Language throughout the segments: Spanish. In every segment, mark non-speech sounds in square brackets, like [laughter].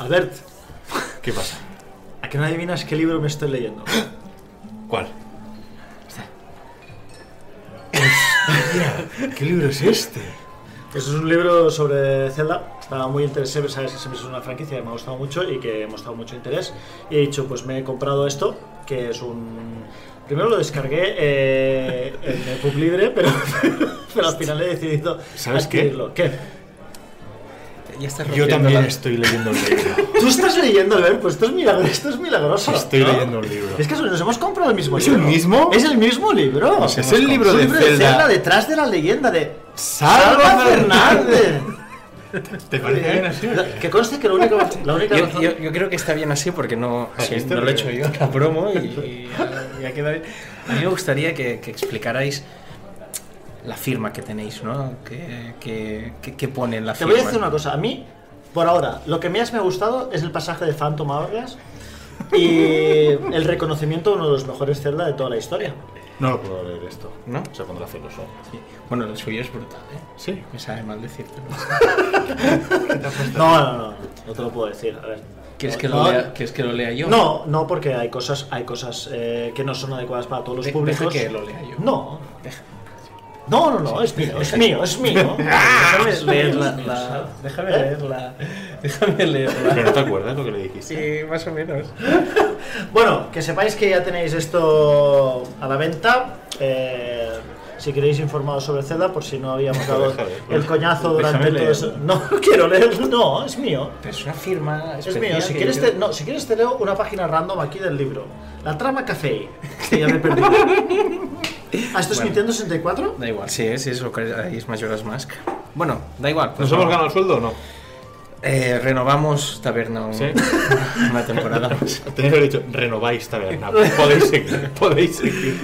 Albert, ¿Qué pasa? ¿a qué no adivinas qué libro me estoy leyendo? ¿Cuál? ¿Qué libro es este? Eso es un libro sobre Zelda. Estaba muy interesante, sabes que siempre es una franquicia que me ha gustado mucho y que hemos mostrado mucho interés. Y he dicho, pues me he comprado esto, que es un... Primero lo descargué eh, en el pub libre, pero, [laughs] pero al final he decidido ¿Sabes qué? ¿Qué? Ya estás Yo también la- estoy leyendo un libro. ¿Tú estás leyendo, Albert? Pues esto es, milagro, esto es milagroso. Estoy ¿no? leyendo un libro. Es que nos hemos comprado el mismo ¿Es libro. el mismo? Es el mismo libro. Es el libro Es de el Zelda. detrás de la leyenda de Salva Salva Fernández. ¿Te parece bien así? Que conste que lo único, la única Yo, razón- yo- yo creo que está bien así porque no, ¿Has visto no lo he hecho yo, la promo, y, y ya, ya queda bien. A mí me gustaría que, que explicarais la firma que tenéis, ¿no? Que, que, que- que pone en la Te firma. voy a decir una cosa. A mí, por ahora, lo que más me ha gustado es el pasaje de Phantom Hourglass y [laughs] el reconocimiento de uno de los mejores Zelda de toda la historia. No lo puedo leer esto. ¿No? Se pondrá celoso. Sí. Bueno, el suyo es brutal, ¿eh? Sí. Me sabe mal decírtelo. [laughs] [laughs] No, no, no. No te lo puedo decir. A ver. ¿Quieres que, No, lo lea, ¿Quieres que lo lea yo? No, no, porque hay cosas, hay cosas eh, que no son adecuadas para todos los De- públicos. deja que lo lea yo. No. Deja. No, no, no, es mío, es mío, es mío. [laughs] Déjame Es leer mío, la, es mío. la- Déjame leerla. Déjame leerla. Pero no te acuerdas lo que le dijiste. Sí, más o menos. [laughs] Bueno, que sepáis que ya tenéis esto a la venta. eh, si queréis informaros sobre Zelda, por si no habíamos dado [laughs] Déjame, el coñazo durante déjame todo eso. No quiero leerlo, no, es mío. Pero es una firma Es mío. Si quieres, yo- te, no, si quieres te leo una página random aquí del libro. La trama café. Que ya me he perdido. Ah, ¿esto es Bueno. Nintendo 64? Da igual, sí, sí, es lo que es Majora's Mask. Bueno, da igual. pues ¿Nos hemos ganado el sueldo o no? Eh, renovamos Taberna un- Sí. [laughs] una temporada [laughs] más. Tenéis que haber dicho, renováis taberna. [laughs] Podéis seguir, podéis seguir.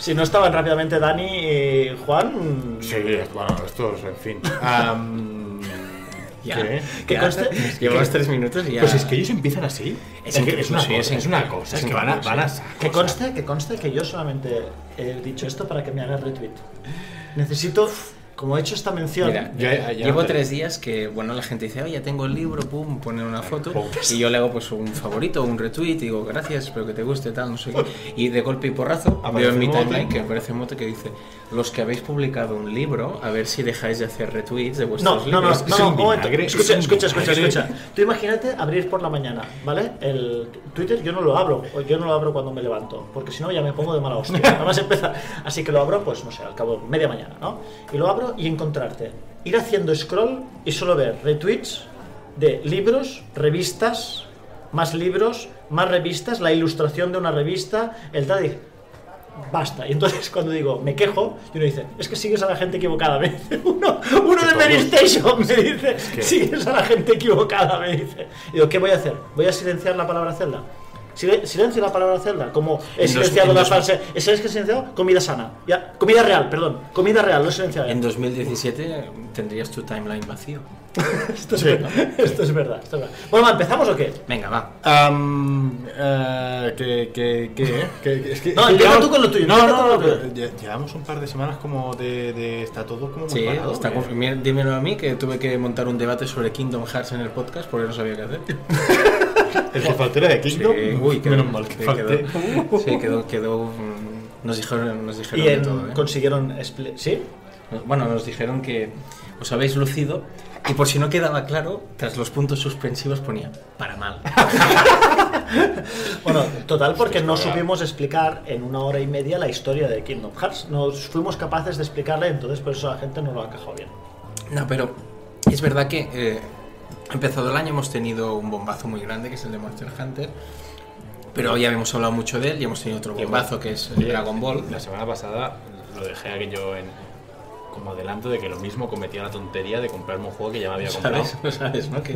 Si no estaban rápidamente Dani y Juan. Sí, bueno, esto es, en fin. Am, Ya. ¿qué? Llevamos tres minutos y ya. Pues es que ellos empiezan así. Es Es, que increíble, es una sí, cosa, es una cosa. es que van a, van a Que conste, que conste que yo solamente he dicho esto para que me haga retweet. Necesito, como he hecho esta mención. Mira, Yo ya- ya llevo tres días que, bueno, la gente dice, oye, ya tengo el libro, pum, ponen una foto, pum. y yo le hago pues un favorito, un retweet, y digo, gracias, espero que te guste, tal, no sé qué. Y de golpe y porrazo, Aparece veo en mi timeline que aparece un mote que dice, los que habéis publicado un libro, a ver si dejáis de hacer retweets de No, vuestros no, no, libros. no, no, un un momento. Escucha, escucha, escucha, escucha. Tú imagínate abrir por la mañana, ¿vale? El Twitter yo no lo abro, yo no lo abro cuando me levanto, porque si no ya me pongo de mala hostia. [laughs] Nada más empezar. Así que lo abro, pues no sé, al cabo de media mañana, ¿no? Y lo abro y encontrarte. Ir haciendo scroll y solo ver retweets de libros, revistas, más libros, más revistas, la ilustración de una revista, el tal. basta. Y entonces [laughs] cuando digo, me quejo, y uno dice, es que sigues a la gente equivocada. [laughs] Me dice uno, uno de todos- Mary Station me dice, sigues a la gente equivocada, [laughs] me dice. Y digo, ¿qué voy a hacer? ¿Voy a silenciar la palabra Zelda? Sil- Silencio la palabra Zelda, como he En dos- silenciado en la dos- falsa. ¿Es que he silenciado? Comida sana. Ya, comida real, perdón. Comida real, lo he silenciado. En 2017 tendrías tu timeline vacío. [laughs] Esto, es verdad, esto es verdad. Esto es verdad. Bueno, va, ¿empezamos o qué? Venga, va. Am, eh, que, que, que, que- es que, No, que llevamos- tú con lo tuyo, No, no, no, pero llevamos un par de semanas como de, de está todo como Sí, parado, está ¿eh? Dímelo a mí que tuve que montar un debate sobre Kingdom Hearts en el podcast porque no sabía qué hacer. [laughs] El que faltó era de Kingdom. Sí, uy, quedó- menos mal que sí, falté. quedó- Sí, quedó, quedó, mm, nos dijeron, nos dijeron Y de en- todo, ¿eh? consiguieron. ¿Sí? Bueno, nos dijeron que os habéis lucido y por si no quedaba claro, tras los puntos suspensivos ponía para mal. [laughs] Bueno, total, porque no supimos explicar en una hora y media la historia de Kingdom Hearts. No fuimos capaces de explicarla, entonces por eso la gente no lo ha encajado bien. No, pero es verdad que eh, empezado el año hemos tenido un bombazo muy grande que es el de Monster Hunter. Pero ya habíamos hablado mucho de él y hemos tenido otro bombazo que es el Dragon Ball. La semana pasada lo dejé aquello en como adelanto de que lo mismo cometía la tontería de comprarme un juego que ya me había comprado. ¿Sabes? [laughs] Lo sabes, ¿no? Que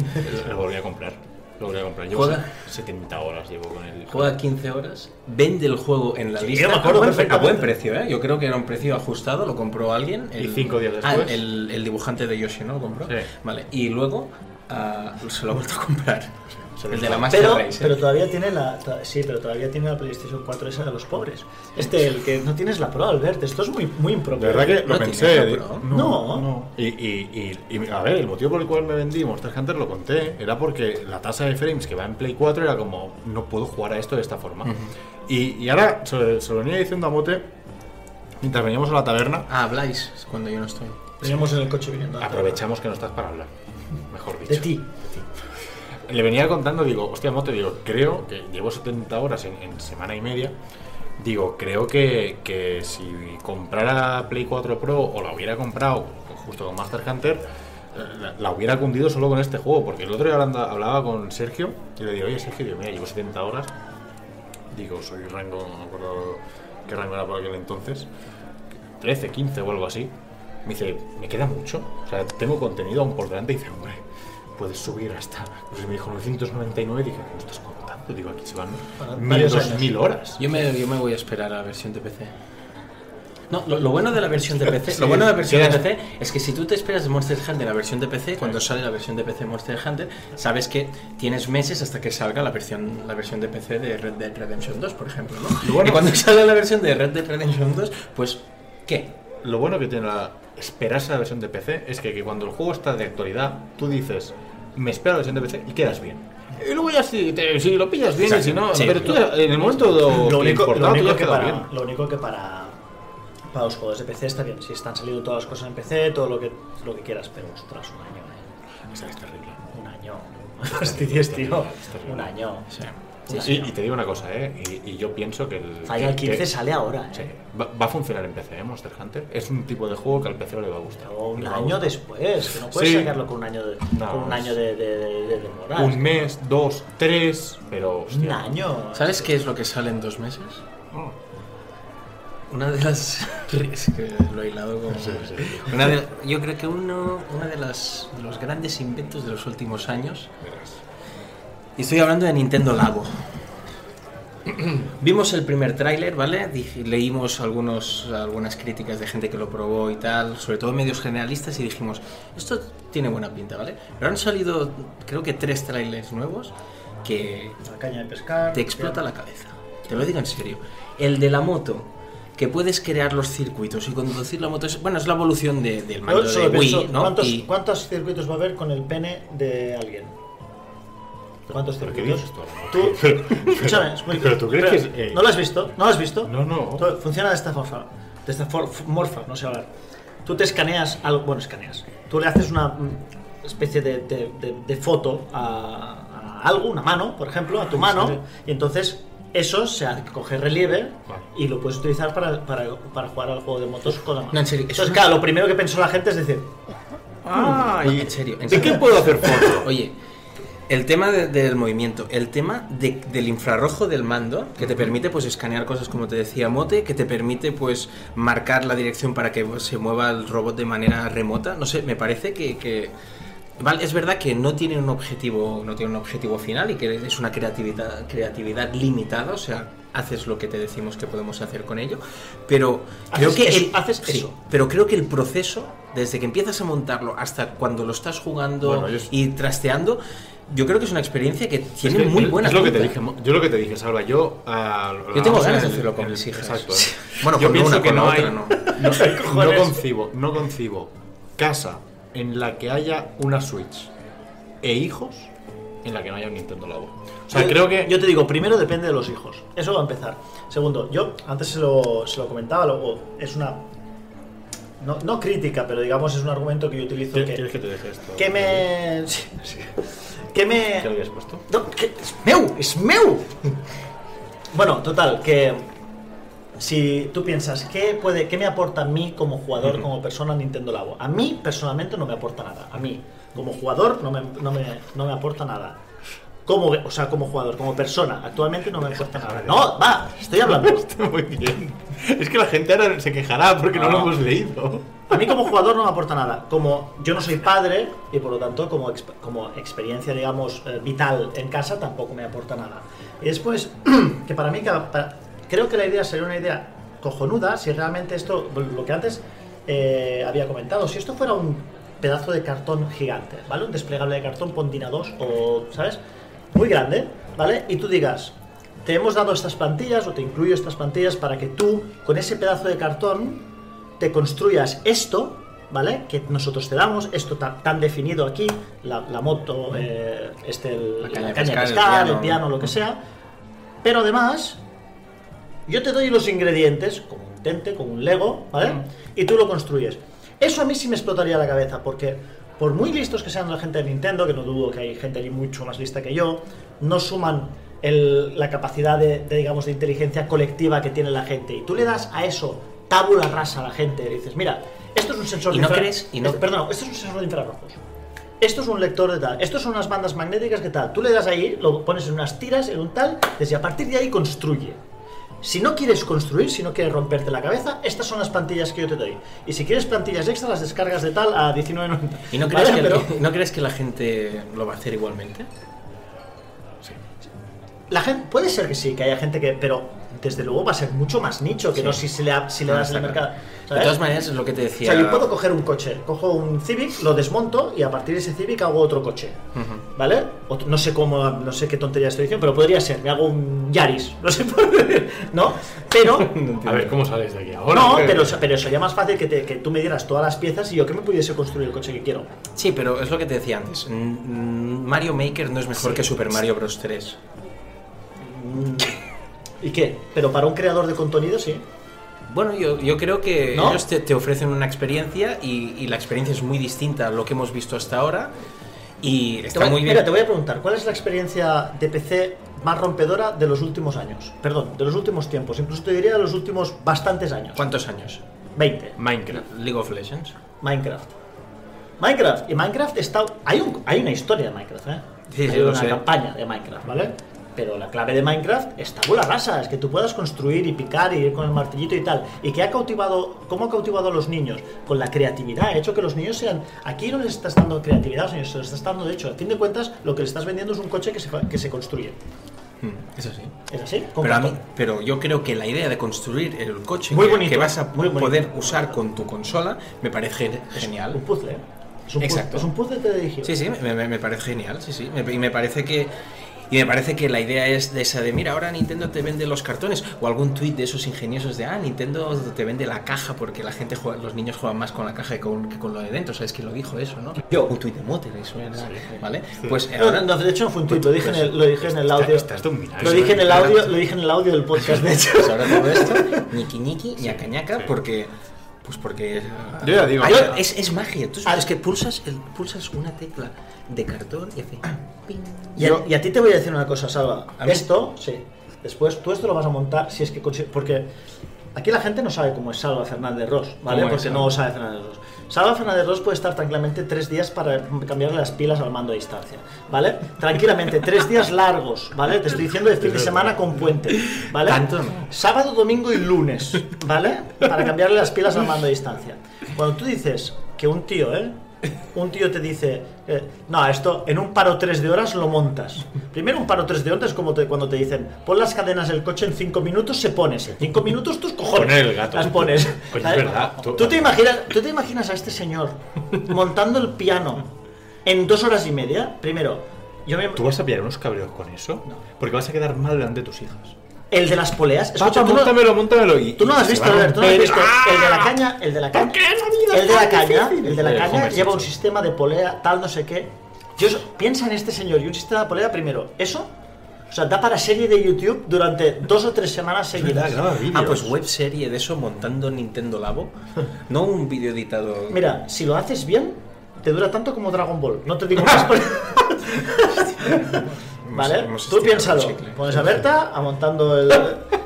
Lo volví a comprar. Lo volví a comprar. Llevo Juega. 70 horas llevo con el juega 15 horas, vende el juego en la Sí, lista yo me acuerdo a, buen, a buen precio, ¿eh? Yo creo que era un precio ajustado, lo compró alguien. Y cinco días Ah, después. el, el dibujante de Yoshi, ¿no? Lo compró. Sí. Vale, y luego ah, se lo ha vuelto a comprar. El de la. Master Pero, Race. ¿eh? pero todavía tiene la sí, pero todavía tiene la PlayStation 4 esa de los pobres. Este, el que no tienes la Pro, Albert, esto es muy, muy De impropio. verdad que lo ¿No pensé. digo, bro? No. Y, y, y, y, a ver, el motivo por el cual me vendí Monster Hunter lo conté. Era porque la tasa de frames que va en Play 4 era como, no puedo jugar a esto de esta forma. y, y ahora se, lo- se lo venía diciendo a Mote mientras veníamos a la taberna. Ah, habláis cuando yo no estoy. Veníamos en el coche viniendo. la Aprovechamos que no estás para hablar. Mejor dicho. De ti. Le venía contando, digo, hostia, Mote, digo, creo que llevo 70 horas en, en semana y media. Digo, creo que, que si comprara Play 4 Pro o la hubiera comprado justo con Master Hunter, la, la hubiera cundido solo con este juego. Porque el otro día hablando- hablaba con Sergio y le digo, oye, Sergio, digo, mira, llevo 70 horas. Digo, soy rango, no me acuerdo qué rango era por aquel entonces. 13, 15 o algo así. Me dice, me queda mucho. O sea, tengo contenido aún por delante. Y dice, hombre, puedes subir hasta. Pues me dijo 999. Dije, ¿cómo estás contando? Digo, aquí se van mil, varios dos mil horas. Yo me, yo me voy a esperar a la versión de PC. No, lo, lo bueno de la versión de PC, [laughs] Sí, lo bueno de la versión de PC es que si tú te esperas de Monster Hunter la versión de PC, cuando sale la versión de PC Monster Hunter, sabes que tienes meses hasta que salga la versión la versión de PC de Red Dead Redemption 2, por ejemplo, ¿no? Lo bueno- y cuando sale la versión de Red Dead Redemption 2, pues ¿qué? Lo bueno que tiene la esperarse la versión de PC es que, que cuando el juego está de actualidad, tú dices, me espero la versión de PC y quedas bien. Y luego ya si, te- si lo pillas bien y si no, Sí. pero tú en el momento Lo que único, lo único que para, bien. lo único que para, para los juegos de PC está bien. Si están saliendo todas las cosas en PC, todo lo que, lo que quieras, pero ostras, un año, ¿eh? Es terrible. Un año. Fastidies, [laughs] tío. Un año. Un Sí, año. y te digo una cosa, ¿eh? Y, y yo pienso que el. Final que- 15 que- sale ahora, Sí, ¿eh? va, va a funcionar en PC, ¿eh? Monster Hunter. Es un tipo de juego que al PC le va a gustar. Pero un año gustar. después, que no puedes Sí. sacarlo con un año de, No, con un año de, de, de- de demora. Un mes, dos, tres, pero. Un año. ¿Sabes qué es lo que sale en dos meses? Oh. Una de las. [laughs] Es que lo he hilado como. Una de- yo creo que uno, una de, las, de los grandes inventos de los últimos años. Y estoy hablando de Nintendo Labo. Vimos el primer tráiler, ¿vale? Leímos algunos, algunas críticas de gente que lo probó y tal, sobre todo medios generalistas, y dijimos, esto tiene buena pinta, ¿vale? Pero han salido, creo que tres trailers nuevos que La caña de pescar. te explota la cabeza. Te lo digo en serio. El de la moto, que puedes crear los circuitos y conducir la moto, es, bueno, es la evolución de- del mando de Wii, pienso, ¿no? ¿cuántos, Y- ¿Cuántos circuitos va a haber con el pene de alguien? ¿Cuántos ¿Pero qué circuitos? dices tú? Tú, [laughs] escúchame, es muy- Pero tú crees que es- eh, ¿No lo has visto? ¿No lo has visto? No, no. Funciona de esta forma. De esta morfa, no sé hablar. Tú te escaneas algo, bueno, escaneas. Tú le haces una mm, especie de, de- de- de foto a, a algo, una mano, por ejemplo, a tu mano, y entonces eso se coge relieve Vale. y lo puedes utilizar para, para, para jugar al juego de motos con la mano. No, en serio, eso Entonces, es- claro, lo primero que pensó la gente es decir, Ah, No, y- en serio, en ¿De serio. qué puedo hacer foto? Oye, el tema de- del movimiento, el tema de- del infrarrojo del mando, que te permite pues escanear cosas como te decía Mote, que te permite pues marcar la dirección para que se mueva el robot de manera remota, no sé, me parece que... que- Vale, es verdad que no tiene un objetivo, no tiene un objetivo final y que es una creatividad, creatividad limitada, o sea, haces lo que te decimos que podemos hacer con ello, pero creo que eso, el- haces sí, eso. pero creo que el proceso, desde que empiezas a montarlo hasta cuando lo estás jugando Bueno, y trasteando, yo creo que es una experiencia que tiene Es que muy buena es lo que te dije, yo lo que te dije, Salva, yo ah, Yo tengo ganas de hacerlo con mis hijas. Exacto. ¿eh? [laughs] Bueno, yo con una, que con no la hay, otra no. [laughs] no, no concibo, no concibo casa en la que haya una Switch e hijos en la que no haya un Nintendo Labo. O sea, Yo- creo que Yo te digo, primero depende de los hijos. Eso va a empezar. Segundo, yo antes se lo, se lo comentaba, luego es una. No, no crítica, pero digamos es un argumento que yo utilizo. ¿Quieres Que, quieres que te deje esto? que me. [laughs] sí, sí. Que me. ¿Qué lo habías puesto? No, que es meu. Bueno, total, que si tú piensas, ¿qué, puede, qué me aporta a mí como jugador, como persona Nintendo Labo? A mí, personalmente, no me aporta nada. A mí, como jugador, no me, no me, no me aporta nada. Como, o sea, como jugador, como persona, actualmente no me aporta nada. No, va, estoy hablando. [laughs] Muy bien. Es que la gente ahora se quejará porque no, No. lo hemos leído. A mí como jugador no me aporta nada. Como yo no soy padre y por lo tanto como, exp- como experiencia, digamos, eh, vital en casa tampoco me aporta nada. Y después, [clears throat] que para mí, para- creo que la idea sería una idea cojonuda si realmente esto, lo que antes eh, había comentado, si esto fuera un pedazo de cartón gigante, ¿vale? Un desplegable de cartón Pondina 2 o, ¿sabes? muy grande, ¿vale? Y tú digas, te hemos dado estas plantillas o te incluyo estas plantillas para que tú, con ese pedazo de cartón, te construyas esto, ¿vale? Que nosotros te damos, esto tan, tan definido aquí, la, la moto, eh, este, el- La la caña caña, de pescar, el piano. lo que sea. Pero además, yo te doy los ingredientes, como un tente, como un Lego, ¿vale? Y tú lo construyes. Eso a mí sí me explotaría la cabeza, porque por muy listos que sean la gente de Nintendo, que no dudo que hay gente allí mucho más lista que yo, no suman el- la capacidad de, de, digamos, de inteligencia colectiva que tiene la gente. Y tú le das a eso tabula rasa a la gente, y dices, mira, esto es un sensor ¿Y de no crees- y no- este- perdón, esto es un sensor de infrarrojos. Esto es un lector de tal, esto son unas bandas magnéticas que tal. Tú le das ahí, lo pones en unas tiras, en un tal, desde a partir de ahí construye. Si no quieres construir, si no quieres romperte la cabeza, estas son las plantillas que yo te doy. Y si quieres plantillas extra, las descargas de tal a 19.90. ¿Y no crees, ¿Vale? que, Pero ¿no crees que la gente lo va a hacer igualmente? la gente, puede ser que sí, que haya gente que. Pero desde luego va a ser mucho más nicho que Sí. no si, se le, ha- si le das el mercado. claro. De ¿sabes? todas maneras, es lo que te O decía. sea, yo puedo coger un coche, cojo un Civic, lo desmonto y a partir de ese Civic hago otro coche. ¿Vale? Otro- no sé cómo, no sé qué tontería estoy diciendo, pero podría ser, me hago un Yaris, [laughs] no sé por qué, ¿no? Pero, [laughs] A ver cómo sales de aquí ahora. no, pero, pero sería más fácil que, te- que tú me dieras todas las piezas y yo que me pudiese construir el coche que quiero. Sí, pero es lo que te decía antes. Mario Maker no es mejor Sí. que Super Mario Bros. 3. ¿Y qué? Pero para un creador de contenido, sí. Bueno, yo, yo creo que ¿No? ellos te, te ofrecen una experiencia y, y la experiencia es muy distinta a lo que hemos visto hasta ahora. Y está voy- muy bien. Mira, te voy a preguntar, ¿cuál es la experiencia de PC más rompedora de los últimos años? Perdón, de los últimos tiempos, incluso te diría de los últimos bastantes años. ¿Cuántos años? 20. Minecraft. League of Legends. Minecraft. Minecraft. Y Minecraft está. Hay, un, hay una historia de Minecraft, ¿eh? Sí, hay sí, lo una sé. campaña de Minecraft, ¿vale? Pero la clave de Minecraft está tabula rasa, es que tú puedas construir y picar y ir con el martillito y tal. ¿Y que ha cautivado, cómo ha cautivado a los niños? Con la creatividad, ha hecho que los niños sean... Aquí no les estás dando creatividad a los niños, se les estás dando, de hecho, a fin de cuentas, lo que les estás vendiendo es un coche que se, que se construye. Eso sí. ¿Es así? Pero, a mí- pero yo creo que la idea de construir el coche Muy que, bonito, que vas a muy poder usar con tu consola me parece Un genial. puzzle, ¿eh? Es un Exacto. puzzle, es un puzzle teledirigido. Sí, sí, me, me- me parece genial, sí, sí. Me- y me parece que y me parece que la idea es de esa de mira, ahora Nintendo te vende los cartones o algún tuit de esos ingeniosos de ah, Nintendo te vende la caja porque la gente juega, los niños juegan más con la caja que con, que con lo de dentro, ¿sabes quién lo dijo eso, no? Yo. Un tuit de Motter, eso era, ¿vale? Pues ahora no, de hecho no fue un tuit, lo dije en el, lo dije en el audio. Estás de un milagro, Lo dije en el ¿eh? audio, lo dije en el audio del podcast, de [laughs] hecho. pues ahora todo esto, ñiqui ñiqui, ñaca ñaca, porque pues porque Yo ya digo, Ay, yo- es, es magia. Tú, Ah. es que pulsas, el, pulsas una tecla de cartón y hace ping. Y a, y a ti te voy a decir una cosa, Salva. ¿A mí? Esto, sí. Después tú esto lo vas a montar si es que porque aquí la gente no sabe cómo es Salva Fernández Ross, ¿vale? ¿Cómo es Porque no sabe Fernández Ross. Salva Fernández Ross puede estar tranquilamente tres días para cambiarle las pilas al mando a distancia, ¿vale? Tranquilamente, tres días largos, ¿vale? Te estoy diciendo de fin de semana con puente, ¿vale? Tanto. Sábado, domingo y lunes, ¿vale? Para cambiarle las pilas al mando a distancia. Cuando tú dices que un tío, ¿eh? [laughs] Un tío te dice, eh, no, esto en un paro 3 de horas lo montas. Primero un paro 3 de horas es como te- cuando te dicen, pon las cadenas del coche en 5 minutos, se pones. En 5 minutos tus cojones. El gato. Las pones. [laughs] Es verdad. Tú- ¿Tú te, imaginas, ¿Tú te imaginas a este señor montando el piano en dos horas y media? Primero, yo me... ¿Tú vas a pillar unos cabreos con eso? Porque vas a quedar mal delante de tus hijas. El de las poleas. Escucha, no- móntamelo, móntamelo. Y, Tú no has visto, Albert, tú no lo has visto. ¡Ah! El de la caña, el de la caña. El de la caña, el de la caña lleva un sistema de polea, tal, no sé qué. Yo, piensa en este señor y un sistema de polea primero. Eso, o sea, da para serie de YouTube durante dos o tres semanas seguidas. Ah, pues web serie de eso montando Nintendo Labo. [laughs] No un vídeo editado. Mira, si lo haces bien, te dura tanto como Dragon Ball. No te digo más. [laughs] [laughs] ¿Vale? hemos Tú piénsalo. Pones a Berta a montando el,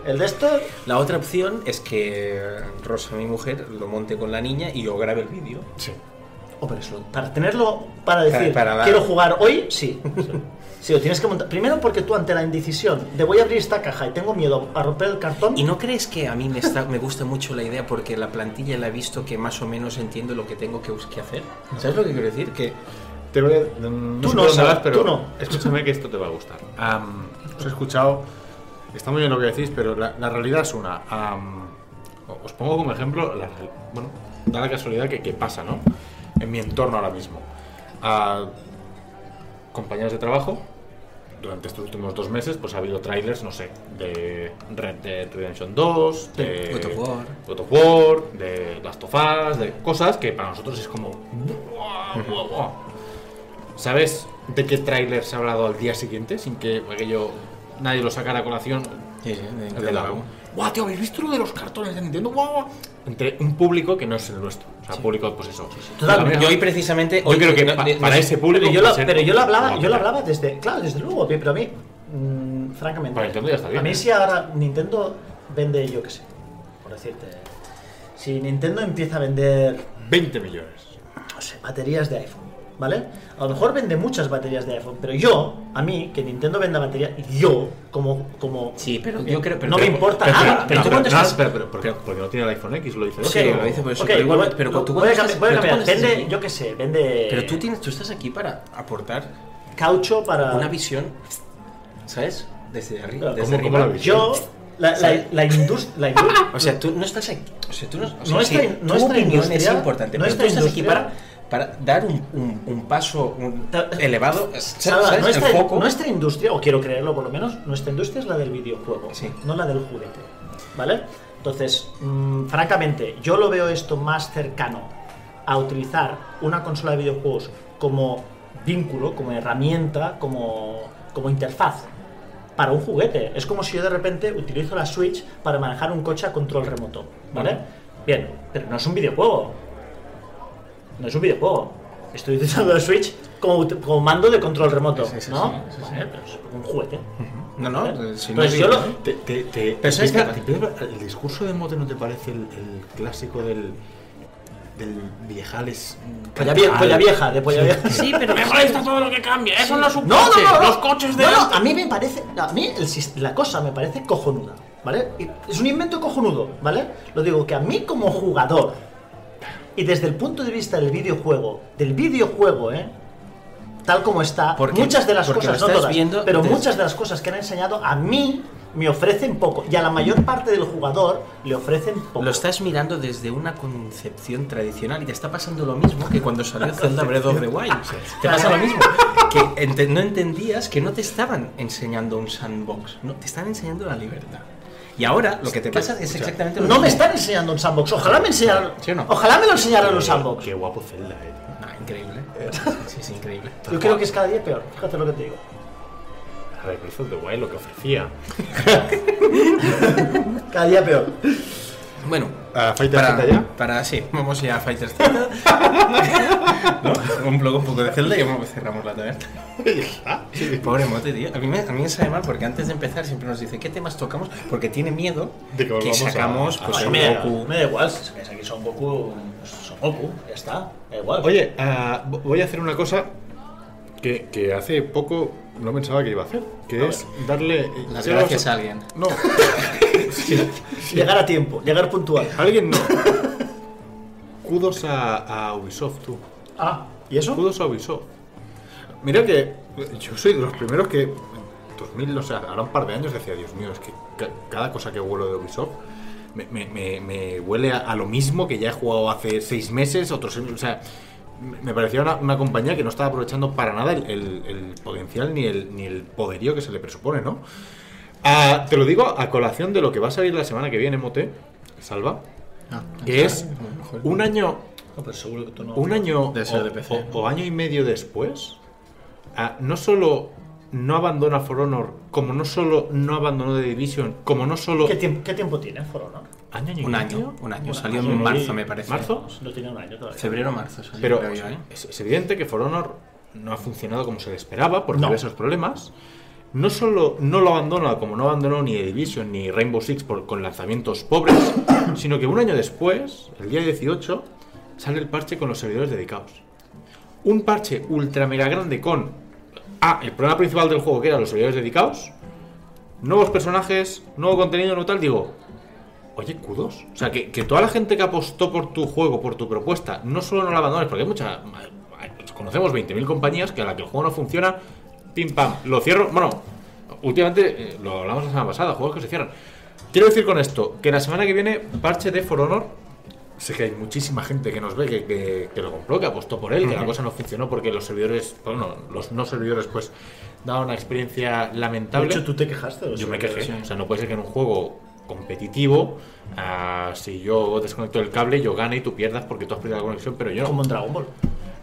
el de esto. La otra opción es que Rosa, mi mujer, lo monte con la niña y yo grabe el vídeo. Sí. Oh, pero eso, para tenerlo, para decir, Para- para la- quiero jugar hoy, [laughs] sí. Sí, lo tienes que montar. Primero porque tú ante la indecisión de voy a abrir esta caja y tengo miedo a romper el cartón. ¿Y no crees que a mí me, está, me gusta mucho la idea porque la plantilla la he visto que más o menos entiendo lo que tengo que, que hacer? ¿Sabes lo que quiero decir? Que Te voy a, mm, Tú no, vas, pero tú no. escúchame que esto te va a gustar. Am, os he escuchado, está muy bien lo que decís, pero la, la realidad es una. Am, os pongo como ejemplo, la, bueno, da la casualidad que, que pasa, ¿no? En mi entorno ahora mismo. A compañeros de trabajo durante estos últimos dos meses, pues ha habido trailers, no sé, de Red Dead Redemption 2, de God of War. God of War, de Last of Us, de cosas que para nosotros es como. "Buah, buah, buah". ¿Sabes de qué trailer se ha hablado al día siguiente sin que aquello nadie lo sacara a colación? Sí, sí, de- de la ¡Guau, tío! ¿Habéis visto lo de los cartones de Nintendo? ¡Guau! guau". Entre un público que no es el nuestro. O sea, público, pues eso. Yo hoy precisamente. Yo hoy creo que no- pa- no- para no- ese público. Pero yo, lo, ser pero yo lo hablaba, yo lo hablaba desde, claro, desde luego, pero a mí, mm, francamente, Para Nintendo ya está bien, a mí ¿eh? si ahora Nintendo vende, yo qué sé, por decirte, si Nintendo empieza a vender, 20 millones. no sé, baterías de iPhone, ¿vale? A lo mejor vende muchas baterías de iPhone, pero yo, a mí, que Nintendo venda baterías, yo, como, como, Sí, pero yo creo. Pero no me pero- importa pero- nada. Pero tú espera, pero, porque, porque no tiene el iPhone X, lo dice. Sí, eso. lo dice por eso. Ok, pero igual, pero tú a cambiar, voy a cambiar. estás vende, aquí- yo qué sé, vende Pero tú tienes, tú estás aquí para aportar caucho para... una visión, ¿sabes? Desde arriba. Desde ¿cómo- cómo arriba. la visión? Yo, la, la, la industria... La industria [laughs] O sea, tú no estás aquí. O sea, tú no. O sea, Nuestra- sí, tu opinión es importante. Pero tú estás aquí industria- para, para dar un, un, un paso un elevado. Salva, ¿Sabes? nuestra, El foco. nuestra industria, o quiero creerlo por lo menos, nuestra industria es la del videojuego, Sí. no la del juguete. ¿Vale? Entonces, mm, francamente, yo lo veo esto más cercano a utilizar una consola de videojuegos como vínculo, como herramienta, como, como interfaz para un juguete. Es como si yo de repente utilizo la Switch para manejar un coche a control remoto. ¿Vale? Bien, pero no es un videojuego. No es un videojuego. Estoy utilizando la Switch como, como mando de control remoto, Sí, sí, ¿no? sí, sí, sí. Vale, pero es un juguete. No, no. ¿Vale? si no yo lo- Te, te, te, Pero ¿sabes empieza- qué? te empieza- el discurso de Mote no te parece el, el clásico del, del viejales. Polla, vie- polla vieja, de polla vieja. Sí, pero. [laughs] Me molesta todo lo que cambia, eso no es un No, coche, no, no. los coches de No, no, a mí me parece. a mí el la cosa me parece cojonuda, ¿vale? Es un invento cojonudo, ¿vale? Lo digo que a mí como jugador, y desde el punto de vista del videojuego, del videojuego, ¿eh? Tal como está, Porque- muchas de las cosas, no estás todas, viendo pero desde- muchas de las cosas que han enseñado a mí me ofrecen poco, y a la mayor parte del jugador le ofrecen poco. Lo estás mirando desde una concepción tradicional y te está pasando lo mismo que cuando salió [laughs] Zelda Breath of the Wild. Te pasa lo mismo. Que ente- no entendías que no te estaban enseñando un sandbox, no, te están enseñando la libertad. Y ahora lo que te pasa es exactamente lo No mismo. me están enseñando un sandbox, ojalá me enseñaran. ¿Sí o no? Ojalá me lo enseñaran un sandbox. Qué guapo Zelda, eh. Ah, increíble. [laughs] Sí, sí, increíble. Yo creo que es cada día peor, fíjate lo que te digo. A ver, Breath of the Wild lo que ofrecía. [laughs] Cada día peor. Bueno, ¿A Fighter para, Z ya? para sí, vamos ya a Fighters Z. [laughs] ¿No? Un blog un poco de Zelda y vamos, cerramos la taberna. Pobre Mote, tío. A mí, me, a mí me sabe mal porque antes de empezar siempre nos dice qué temas tocamos porque tiene miedo De que que sacamos a- pues, me, da- Goku. me da igual, si aquí son Goku, pues son Goku, ya está, da igual. Oye, ah, vo- voy a hacer una cosa que, que hace poco no pensaba que iba a hacer, que A es darle Las gracias a alguien. No, [laughs] llegar a tiempo, llegar puntual. alguien no. Kudos a, a Ubisoft, tú. Ah, ¿y eso? Kudos a Ubisoft. Mira que yo soy de los primeros que en 2000, o sea, ahora un par de años decía, Dios mío, es que ca- cada cosa que huelo de Ubisoft me, me- me- me huele a, a lo mismo que ya he jugado hace seis meses, otros o sea, me- me parecía una, una compañía que no estaba aprovechando para nada el, el- el potencial ni el, ni el poderío que se le presupone, ¿no? Ah, te lo digo a colación de lo que va a salir la semana que viene, Mote, Salva, que es un año No, pero seguro que tú no. un año Debe ser o, de PC. o- o año y medio después, ah, no solo no abandona For Honor, como no solo no abandonó The Division, como no solo... ¿Qué tiempo, ¿Qué tiempo tiene For Honor? ¿Año, año y Un medio? año, un año. Un Salió año en y- marzo, me parece. ¿Marzo? No tiene un año todavía. Febrero o marzo. salió, Pero ¿eh? es, es evidente que For Honor no ha funcionado como se le esperaba por No. diversos problemas. No solo no lo abandona como no abandonó ni The Division ni Rainbow Six por, con lanzamientos pobres, [coughs] sino que un año después, el día 18, sale el parche con los servidores dedicados. Un parche ultra mega grande con ah, el problema principal del juego que eran los servidores dedicados, nuevos personajes, nuevo contenido, no tal, digo, Oye, kudos. O sea, que, que toda la gente que apostó por tu juego, por tu propuesta, no solo no la abandones, porque hay mucha. Conocemos 20.000 compañías que a la que el juego no funciona, pim pam, lo cierro. Bueno, últimamente eh, lo hablamos la semana pasada, juegos que se cierran. Quiero decir con esto que la semana que viene, parche de For Honor sé que hay muchísima gente que nos ve que, que- que lo compró, que apostó por él, que la cosa no funcionó porque los servidores, bueno, los no servidores, pues daban una experiencia De lamentable. hecho, tú te quejaste. de Yo me quejé. O sea, no puede ser que en un juego competitivo, ah, si yo desconecto el cable, yo gane y tú pierdas porque tú has perdido la conexión, pero yo no. Como en Dragon Ball.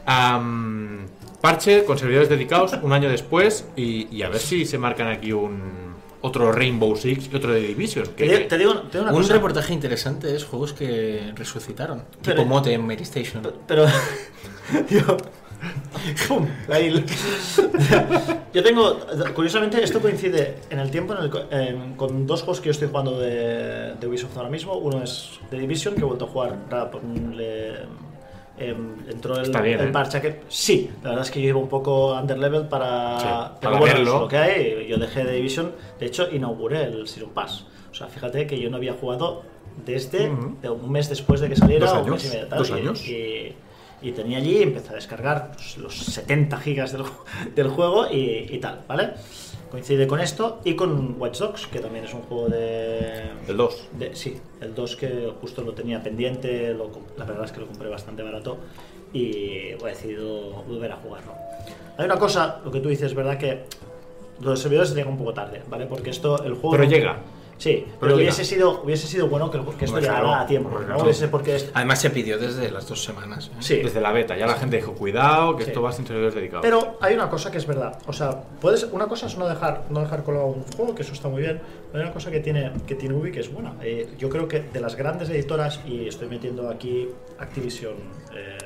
Am, parche con servidores dedicados un año después y, y a ver si se marcan aquí un otro Rainbow Six y otro de Division. Te, Que, digo- te digo, te digo una Un cosa. reportaje interesante es juegos que resucitaron. Pero- tipo Mote en Mary Station. Pero. [laughs] yo. Yo tengo. Curiosamente, esto coincide en el tiempo en el con dos juegos que yo estoy jugando de, de Ubisoft ahora mismo. Uno es The Division, que he vuelto a jugar. le- em, entró el, bien, el ¿eh? que. Sí, la verdad es que yo iba un poco underlevel para. Sí, para bueno, verlo. lo que hay. Yo dejé The Division. De hecho, inauguré el Season Pass. O sea, fíjate que yo no había jugado desde de un mes después de que saliera. Dos o un años, mes y medio, tal, dos y- años. y- y tenía allí, empecé a descargar pues, los 70 gigas del, [laughs] del juego y, y tal, ¿vale? Coincide con esto y con Watch Dogs, que también es un juego de... El 2. de- sí, el 2 que justo lo tenía pendiente, lo la verdad es que lo compré bastante barato y he decidido volver a jugarlo. Hay una cosa, lo que tú dices, es verdad que los servidores llegan un poco tarde, ¿vale? Porque esto, el juego... Pero llega. Sí, pero, Pero hubiese, sido, hubiese sido bueno que, que esto llegara claro, a tiempo, ¿no? porque es- Además se pidió desde las dos semanas. ¿eh? sí, Desde la beta, ya la gente dijo, cuidado, que Sí. esto va sin servidores dedicados. Pero hay una cosa que es verdad. O sea, puedes, una cosa es no dejar, no dejar colgado un juego, que eso está muy bien. Pero hay una cosa que tiene, que tiene Ubi que es buena. Eh, yo creo que de las grandes editoras, y estoy metiendo aquí Activision, eh,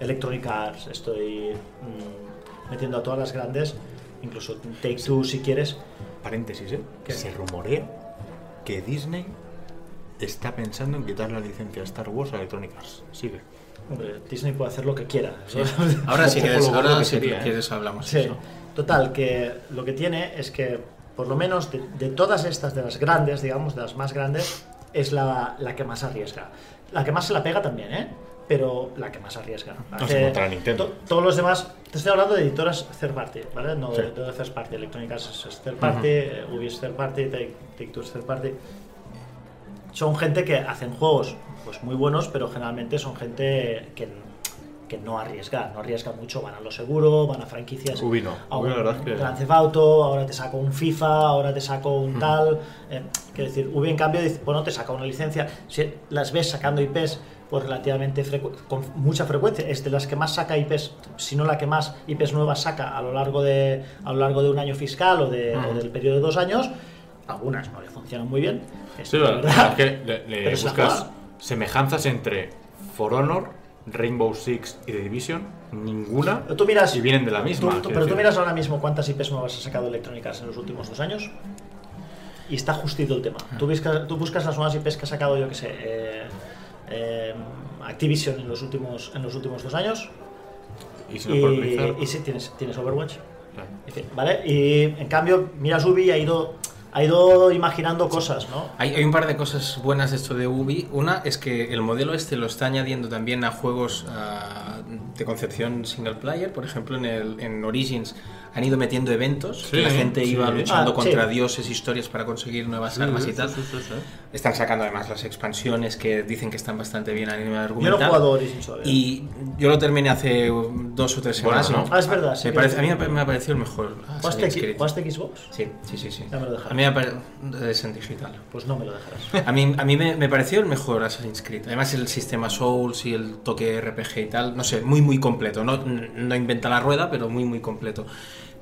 Electronic Arts, estoy mm, metiendo a todas las grandes, incluso Take Two si quieres. Paréntesis, ¿eh? ¿Qué? Se rumorea que Disney está pensando en quitar la licencia Star Wars a Electronic Arts. Sigue. Hombre, Disney puede hacer lo que quiera. [laughs] Ahora si Ojo quieres, ahora que si sería, ¿eh? quieres hablamos Sí, de eso. total, que lo que tiene es que, por lo menos de, de todas estas, de las grandes, digamos, de las más grandes, es la, la que más arriesga. La que más se la pega también, ¿eh? Pero la que más arriesga. No se contra Nintendo. to- todos los demás, te estoy hablando de editoras third party, ¿vale? No de, Sí. de third party. Electronic Arts es- third party, eh, Ubi es third party, Take, Take Two es third party. Son gente que hacen juegos pues muy buenos, pero generalmente son gente que, que no arriesga, no arriesga mucho, van a lo seguro, van a franquicias. Ubi no. Ubi la verdad que- Grand Theft Auto, ahora te saco un FIFA, ahora te saco un tal. eh, quiero decir, Ubi en cambio dice, bueno, te saca una licencia, si las ves sacando IPs pues relativamente frecu- con mucha frecuencia, es de las que más saca IPs, si no la que más IPs nuevas saca a lo largo de, a lo largo de un año fiscal o, de, o del periodo de dos años, algunas no le funcionan muy bien. Sí, la verdad. es que le, Pero buscas semejanzas entre For Honor, Rainbow Six y The Division. Ninguna. Pero tú miras, Y vienen de la misma. tú- tú- quiero pero tú miras ahora mismo cuántas IPs nuevas ha sacado Electronic Arts en los últimos dos años y está justito el tema. Tú, buscas, tú buscas las nuevas IPs que ha sacado, yo que sé, eh, eh, Activision en los últimos en los últimos dos años Y si no y, y sí, tienes, tienes Overwatch. En fin, ¿Vale? Y en cambio, miras Ubi ha ido, ha ido imaginando cosas, ¿no? Hay, hay un par de cosas buenas de esto de Ubi. Una es que el modelo este lo está añadiendo también a juegos ah, de concepción single player. Por ejemplo, en, el, en Origins han ido metiendo eventos. que Sí, la gente sí. iba luchando Ah, contra sí. dioses, historias para conseguir nuevas armas y tal. Sí, sí, sí, sí. Están sacando además las expansiones que dicen que están bastante bien a nivel Yo no he argumental. jugado Origins todavía. Y yo lo terminé hace dos o tres Bueno, semanas. ¿no? Ah, es verdad, sí Me que- parece- a mí me, ha parecido el mejor. ¿Jugaste, Xbox? Sí, sí, sí. sí. Ya me lo dejarás. A mí me parece. En digital. Pues no me lo dejarás. [laughs] A mí, a mí me, me pareció el mejor Assassin's Creed. Además, el sistema Souls y el toque RPG y tal, no sé, muy, muy completo. No, no inventa la rueda, pero muy, muy completo.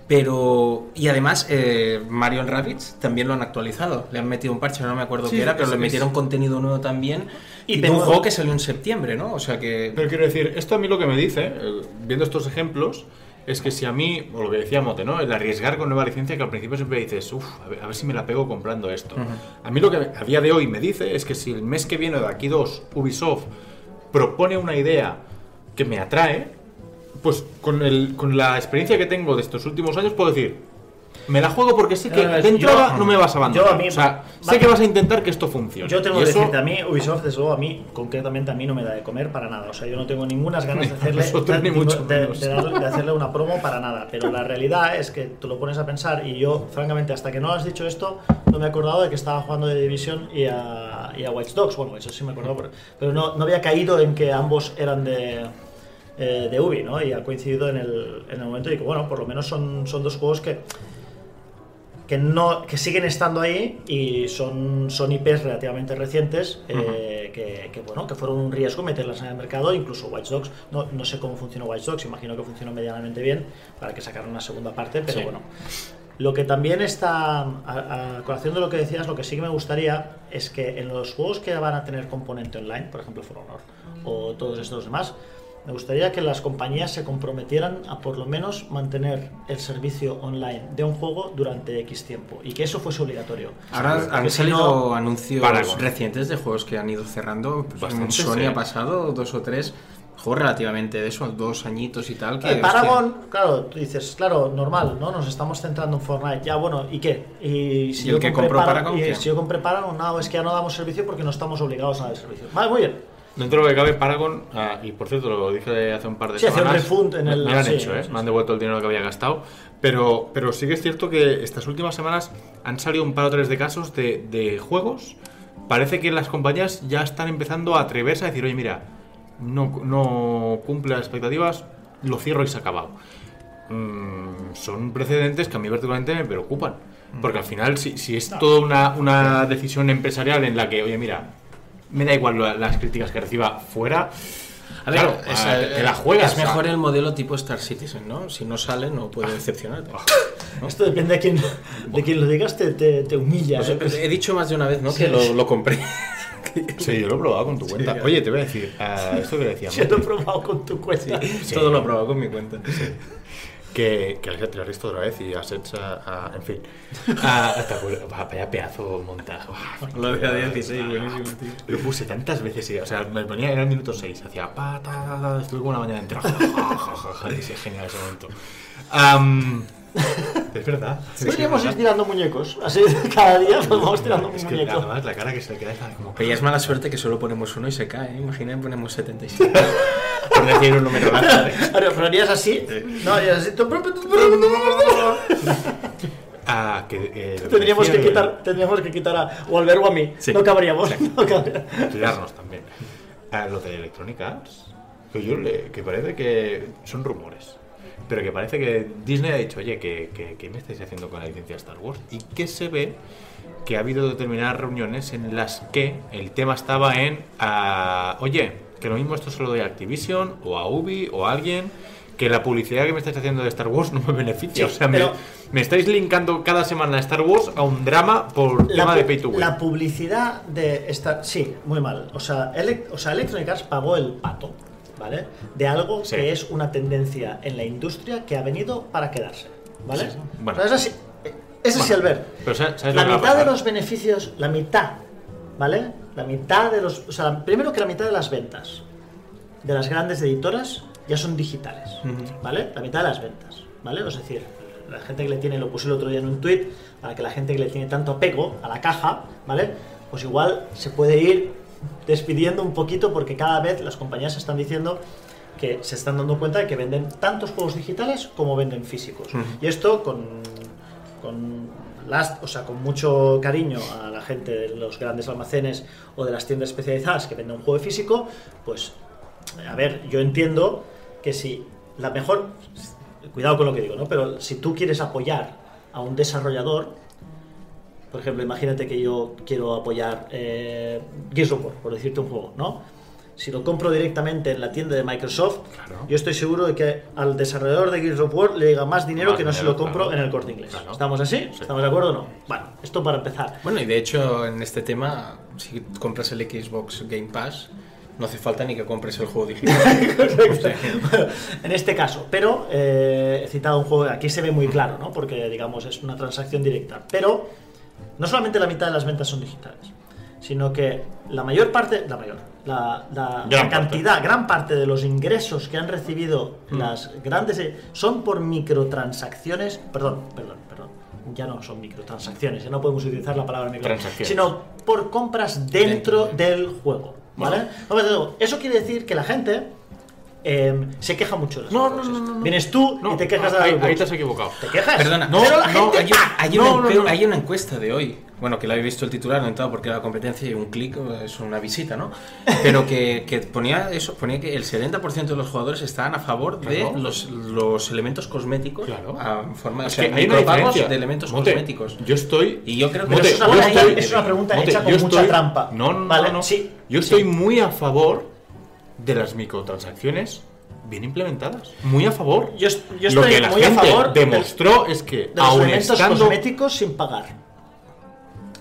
Pero. Y además, eh, Mario Rabbids también lo han actualizado. Le han metido un parche, no me acuerdo Sí, qué era, pero es- le es- metieron contenido nuevo también. Y Y, de un juego que salió en septiembre, ¿no? O sea que. Pero quiero decir, esto a mí lo que me dice, eh, viendo estos ejemplos, es que si a mí, o lo que decía Mote, ¿no? El arriesgar con nueva licencia, que al principio siempre dices, uff, a ver, a ver si me la pego comprando esto. A mí lo que a día de hoy me dice es que si el mes que viene o de aquí dos, Ubisoft propone una idea que me atrae, pues con, el, con la experiencia que tengo de estos últimos años puedo decir, me la juego porque sé que ver, de entrada yo- no me vas a abandonar. yo a mí- o sea, va- sé que vas a intentar que esto funcione. Yo tengo que eso- decirte, a mí Ubisoft, desde luego, a mí, concretamente a mí no me da de comer para nada. O sea, yo no tengo ninguna ganas de [laughs] hacerle, nosotros, ni de- mucho de, de de hacerle una promo para nada. Pero la realidad es que tú lo pones a pensar y yo, francamente, hasta que no has dicho esto, no me he acordado de que estaba jugando de Division y a, y a Watch Dogs. Bueno, eso sí me acuerdo, pero no, no había caído en que ambos eran de, eh, de Ubi, ¿no? Y ha coincidido en el, en el momento de que, bueno, por lo menos son, son dos juegos que que no que siguen estando ahí y son, son IPs relativamente recientes eh, que, que, bueno que fueron un riesgo meterlas en el mercado incluso Watch Dogs no, no sé cómo funcionó Watch Dogs imagino que funcionó medianamente bien para que sacaran una segunda parte pero Sí. bueno lo que también está a, a colación de lo que decías lo que sí que me gustaría es que en los juegos que van a tener componente online por ejemplo For Honor o todos estos demás me gustaría que las compañías se comprometieran a por lo menos mantener el servicio online de un juego durante X tiempo y que eso fuese obligatorio. Ahora Porque han si salido no- anuncios Paragon. recientes de juegos que han ido cerrando. Pues, en Sony sí. ha pasado dos o tres juegos relativamente de esos, dos añitos y tal. Que, El hostia, Paragon, claro, tú dices, claro, normal, ¿no? Nos estamos centrando en Fortnite. Ya, bueno, ¿y qué? Y si ¿Y el que compró Paragon, y si yo compré Paragon, no, es que ya no damos servicio porque no estamos obligados a dar servicio. Vale, muy bien. Dentro de lo que cabe, Paragon, ah, y por cierto, lo dije hace un par de Sí, un semanas. refund en el- Me han sí, hecho, ¿eh? sí, Me han devuelto el dinero que había gastado. Pero, pero sí que es cierto que estas últimas semanas han salido un par o tres de casos de, de juegos. Parece que las compañías ya están empezando a atreverse a decir, oye, mira, no, no cumple las expectativas, lo cierro y se ha acabado. Mm, son precedentes que a mí particularmente me preocupan. Porque al final, si, si es toda una, una decisión empresarial en la que, oye, mira, me da igual lo- las críticas que reciba fuera. A ver, claro, es, ah, eh, te la juegas. Es mejor el modelo tipo Star Citizen, ¿no? Si no sale, no puede decepcionarte. [laughs] Esto depende de quién, de quién lo digas, te, te, te humilla. Pues, ¿eh? eh, he dicho más de una vez, ¿no? Sí. Que lo, lo compré. [laughs] Sí, yo lo he probado con tu cuenta. Oye, te voy a decir, ah, esto que decíamos. [laughs] Yo lo he probado con tu cuenta. Todo lo he probado con mi cuenta. Que, que lo has visto otra vez y has hecho. ah, en fin. Ah, acuerdas, va, vaya pedazo montaje. Lo de a tío, 16, ah, buenísimo, tío. Lo puse tantas veces, y, o sea, me ponía en el minuto 6, hacía pa, ta, ta, ta, estuve como una mañana entera. sí, genial ese momento. Am, [laughs] es verdad. sí, sí, Podríamos es ir tirando muñecos. Así [laughs] cada día pues vamos tirando un Es que muñeco. además la cara que se le queda es como. Pero ya es mala suerte que solo ponemos uno y se cae. ¿eh? Imagina ponemos 77. [laughs] Por decir un número. ¿eh? Claro, pero harías así. No, harías así. Ah, que, eh, Tendríamos que quitar, tendríamos que quitar a o Albert o a mí. Sí. No cabríamos. No cabría. tirarnos también. Ah, lo de Electronic Arts, que yo le, que parece que son rumores, pero que parece que Disney ha dicho, oye, que, que, que me estáis haciendo con la licencia Star Wars y que se ve que ha habido determinadas reuniones en las que el tema estaba en, ah, oye, que lo mismo esto se lo doy a Activision o a Ubi o a alguien. Que la publicidad que me estáis haciendo de Star Wars [laughs] no me beneficia. Sí, o sea, me, pero- me estáis linkando cada semana a Star Wars a un drama por tema pu- de pay to win. la publicidad de esta. Sí, muy mal. O sea, o sea, Electronic Arts pagó el pato, ¿vale? De algo Sí. que es una tendencia en la industria que ha venido para quedarse, ¿vale? Sí. Bueno. O sea, es así, Albert. pero ¿sabes- sabes La mitad de los beneficios, la mitad, ¿vale? La mitad de los. O sea, primero que la mitad de las ventas de las grandes editoras ya son digitales, ¿vale? La mitad de las ventas, ¿vale? Es decir, la gente que le tiene, lo puse el otro día en un tweet, para que la gente que le tiene tanto apego a la caja, ¿vale? Pues igual se puede ir despidiendo un poquito porque cada vez las compañías están diciendo que se están dando cuenta de que venden tantos juegos digitales como venden físicos. Y esto con, con las- o sea, con mucho cariño a la gente de los grandes almacenes o de las tiendas especializadas que venden un juego físico, pues a ver, yo entiendo que si la mejor, cuidado con lo que digo, ¿no? Pero si tú quieres apoyar a un desarrollador, por ejemplo, imagínate que yo quiero apoyar eh, Gears of War, por decirte un juego, ¿no? Si lo compro directamente en la tienda de Microsoft, Claro. yo estoy seguro de que al desarrollador de Gears of War le llega más dinero Más que no se dinero, lo compro claro. en el corte inglés. Claro. ¿Estamos así? ¿Estamos de acuerdo o no? Bueno, esto para empezar. Bueno, y de hecho, en este tema, si compras el Xbox Game Pass, no hace falta ni que compres el juego digital. [laughs] Bueno, en este caso, pero eh, he citado un juego, aquí se ve muy claro, ¿no? Porque digamos es una transacción directa. Pero no solamente la mitad de las ventas son digitales, sino que la mayor parte, la mayor, la, la- Gran la parte. cantidad, gran parte de los ingresos que han recibido las grandes eh, son por microtransacciones, perdón, perdón, perdón. Ya no son microtransacciones, ya no podemos utilizar la palabra microtransacciones, Transacciones. sino por compras dentro del juego. ¿Vale? Eso quiere decir que la gente eh, se queja mucho de las No, no, no, no. Vienes tú No, y te quejas de ahí, las loot ahí te has equivocado. ¿Te quejas? Perdona, no, pero la no, gente... hay, hay una, hay una encuesta de hoy, bueno, que la he visto el titular, no he entrado porque la competencia y un clic es una visita, ¿no? Pero que, que ponía eso, ponía que el 70% de los jugadores estaban a favor de los, los elementos cosméticos Claro. a forma, o sea, hay micropagos de elementos cosméticos. Yo estoy. Y yo creo que eso es una, yo pregunta- estoy- es una pregunta hecha con mucha estoy- trampa. No, no, ¿Vale? no, no. Sí. Yo estoy muy a favor de las microtransacciones bien implementadas. Muy a favor. Yo, yo Lo estoy que la muy a gente favor del- demostró es que, de los aun elementos estando. cosméticos sin pagar.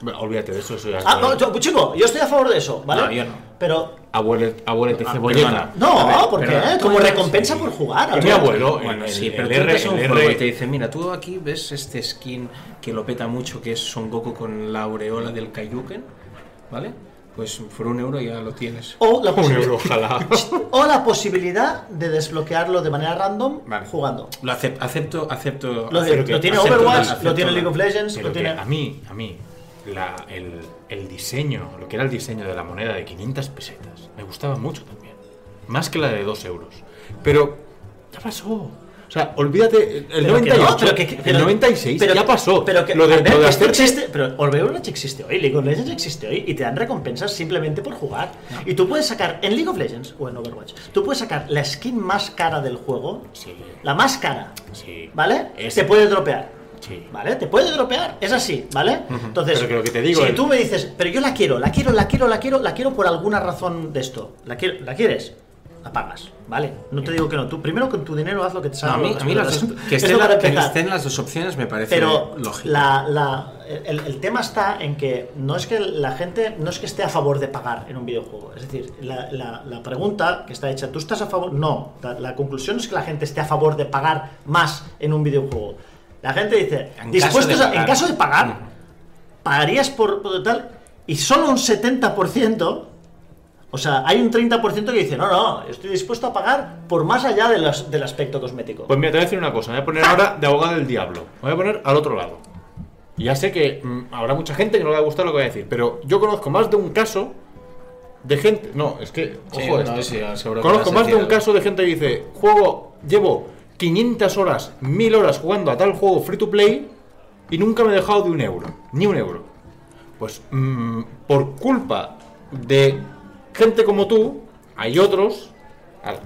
Bueno, Olvídate de eso, eso ya Ah, no, yo- chico, yo estoy a favor de eso, ¿vale? No, yo no. Pero Abuelete, abuelete Ah, cebolleta. no, A ver, ¿por qué? perdona. Como recompensa por jugar. Mi abuelo, Bueno, el- sí, el pero tú R- un el juego R- y te dicen, mira, tú aquí ves este skin que lo peta mucho, que es Son Goku con la aureola del Kaiyuken, ¿vale? Pues por un euro ya lo tienes. O la, Un euro, ojalá. [laughs] o la posibilidad de desbloquearlo de manera random Vale. jugando. Lo acep- acepto, acepto. Lo, acepto- lo tiene acepto Overwatch, lo tiene League of Legends, lo tiene... a mí, a mí, la- el, el diseño, lo que era el diseño de la moneda de 500 pesetas, me gustaba mucho también. Más que la de 2 euros. Pero ya pasó. O sea, olvídate, el Pero que 98, no, pero que- que- pero- el 96 pero- ya pasó. Pero que, lo de, a ver, lo de que esto hacer- existe, pero Overwatch existe hoy, League of Legends existe hoy y te dan recompensas simplemente por jugar. Y tú puedes sacar en League of Legends o en Overwatch, tú puedes sacar la skin más cara del juego, Sí, la más cara, sí. ¿vale? Es- Te puede dropear. Sí. ¿Vale? Te puede dropear, es así, ¿vale? Entonces, Pero que lo que te digo si es- tú me dices, pero yo la quiero, la quiero, la quiero, la quiero, la quiero por alguna razón de esto, la, quiero, ¿la quieres? La pagas, ¿vale? No te digo que no. Tú primero con tu dinero haz lo que te No, salga. a mí, por las a mí las pelotas. dos- [laughs] que, estén, la- que estén las dos opciones me parece Pero lógico. la, la- el, el tema está en que no es que la gente no es que esté a favor de pagar en un videojuego. Es decir, la, pregunta que está hecha, ¿tú estás a favor? No. La, conclusión es que la gente esté a favor de pagar más en un videojuego. La gente dice, En dispuestos caso a- en caso de pagar, pagarías por, por tal, y solo un 70%. O sea, hay un 30% que dice, no, no, estoy dispuesto a pagar por más allá de los- del aspecto cosmético. Pues mira, te voy a decir una cosa. Me voy a poner ahora de abogado del diablo. Me voy a poner al otro lado. Y ya sé que mm, habrá mucha gente que no le va a gustar lo que voy a decir. Pero yo conozco más de un caso de gente. No, es que. Sí, Ojo, no, sí, que Conozco más de un caso de gente que dice: Juego, llevo 500 horas, 1000 horas jugando a tal juego free to play y nunca me he dejado de un euro. Ni un euro. Pues mm, por culpa de gente como tú, hay otros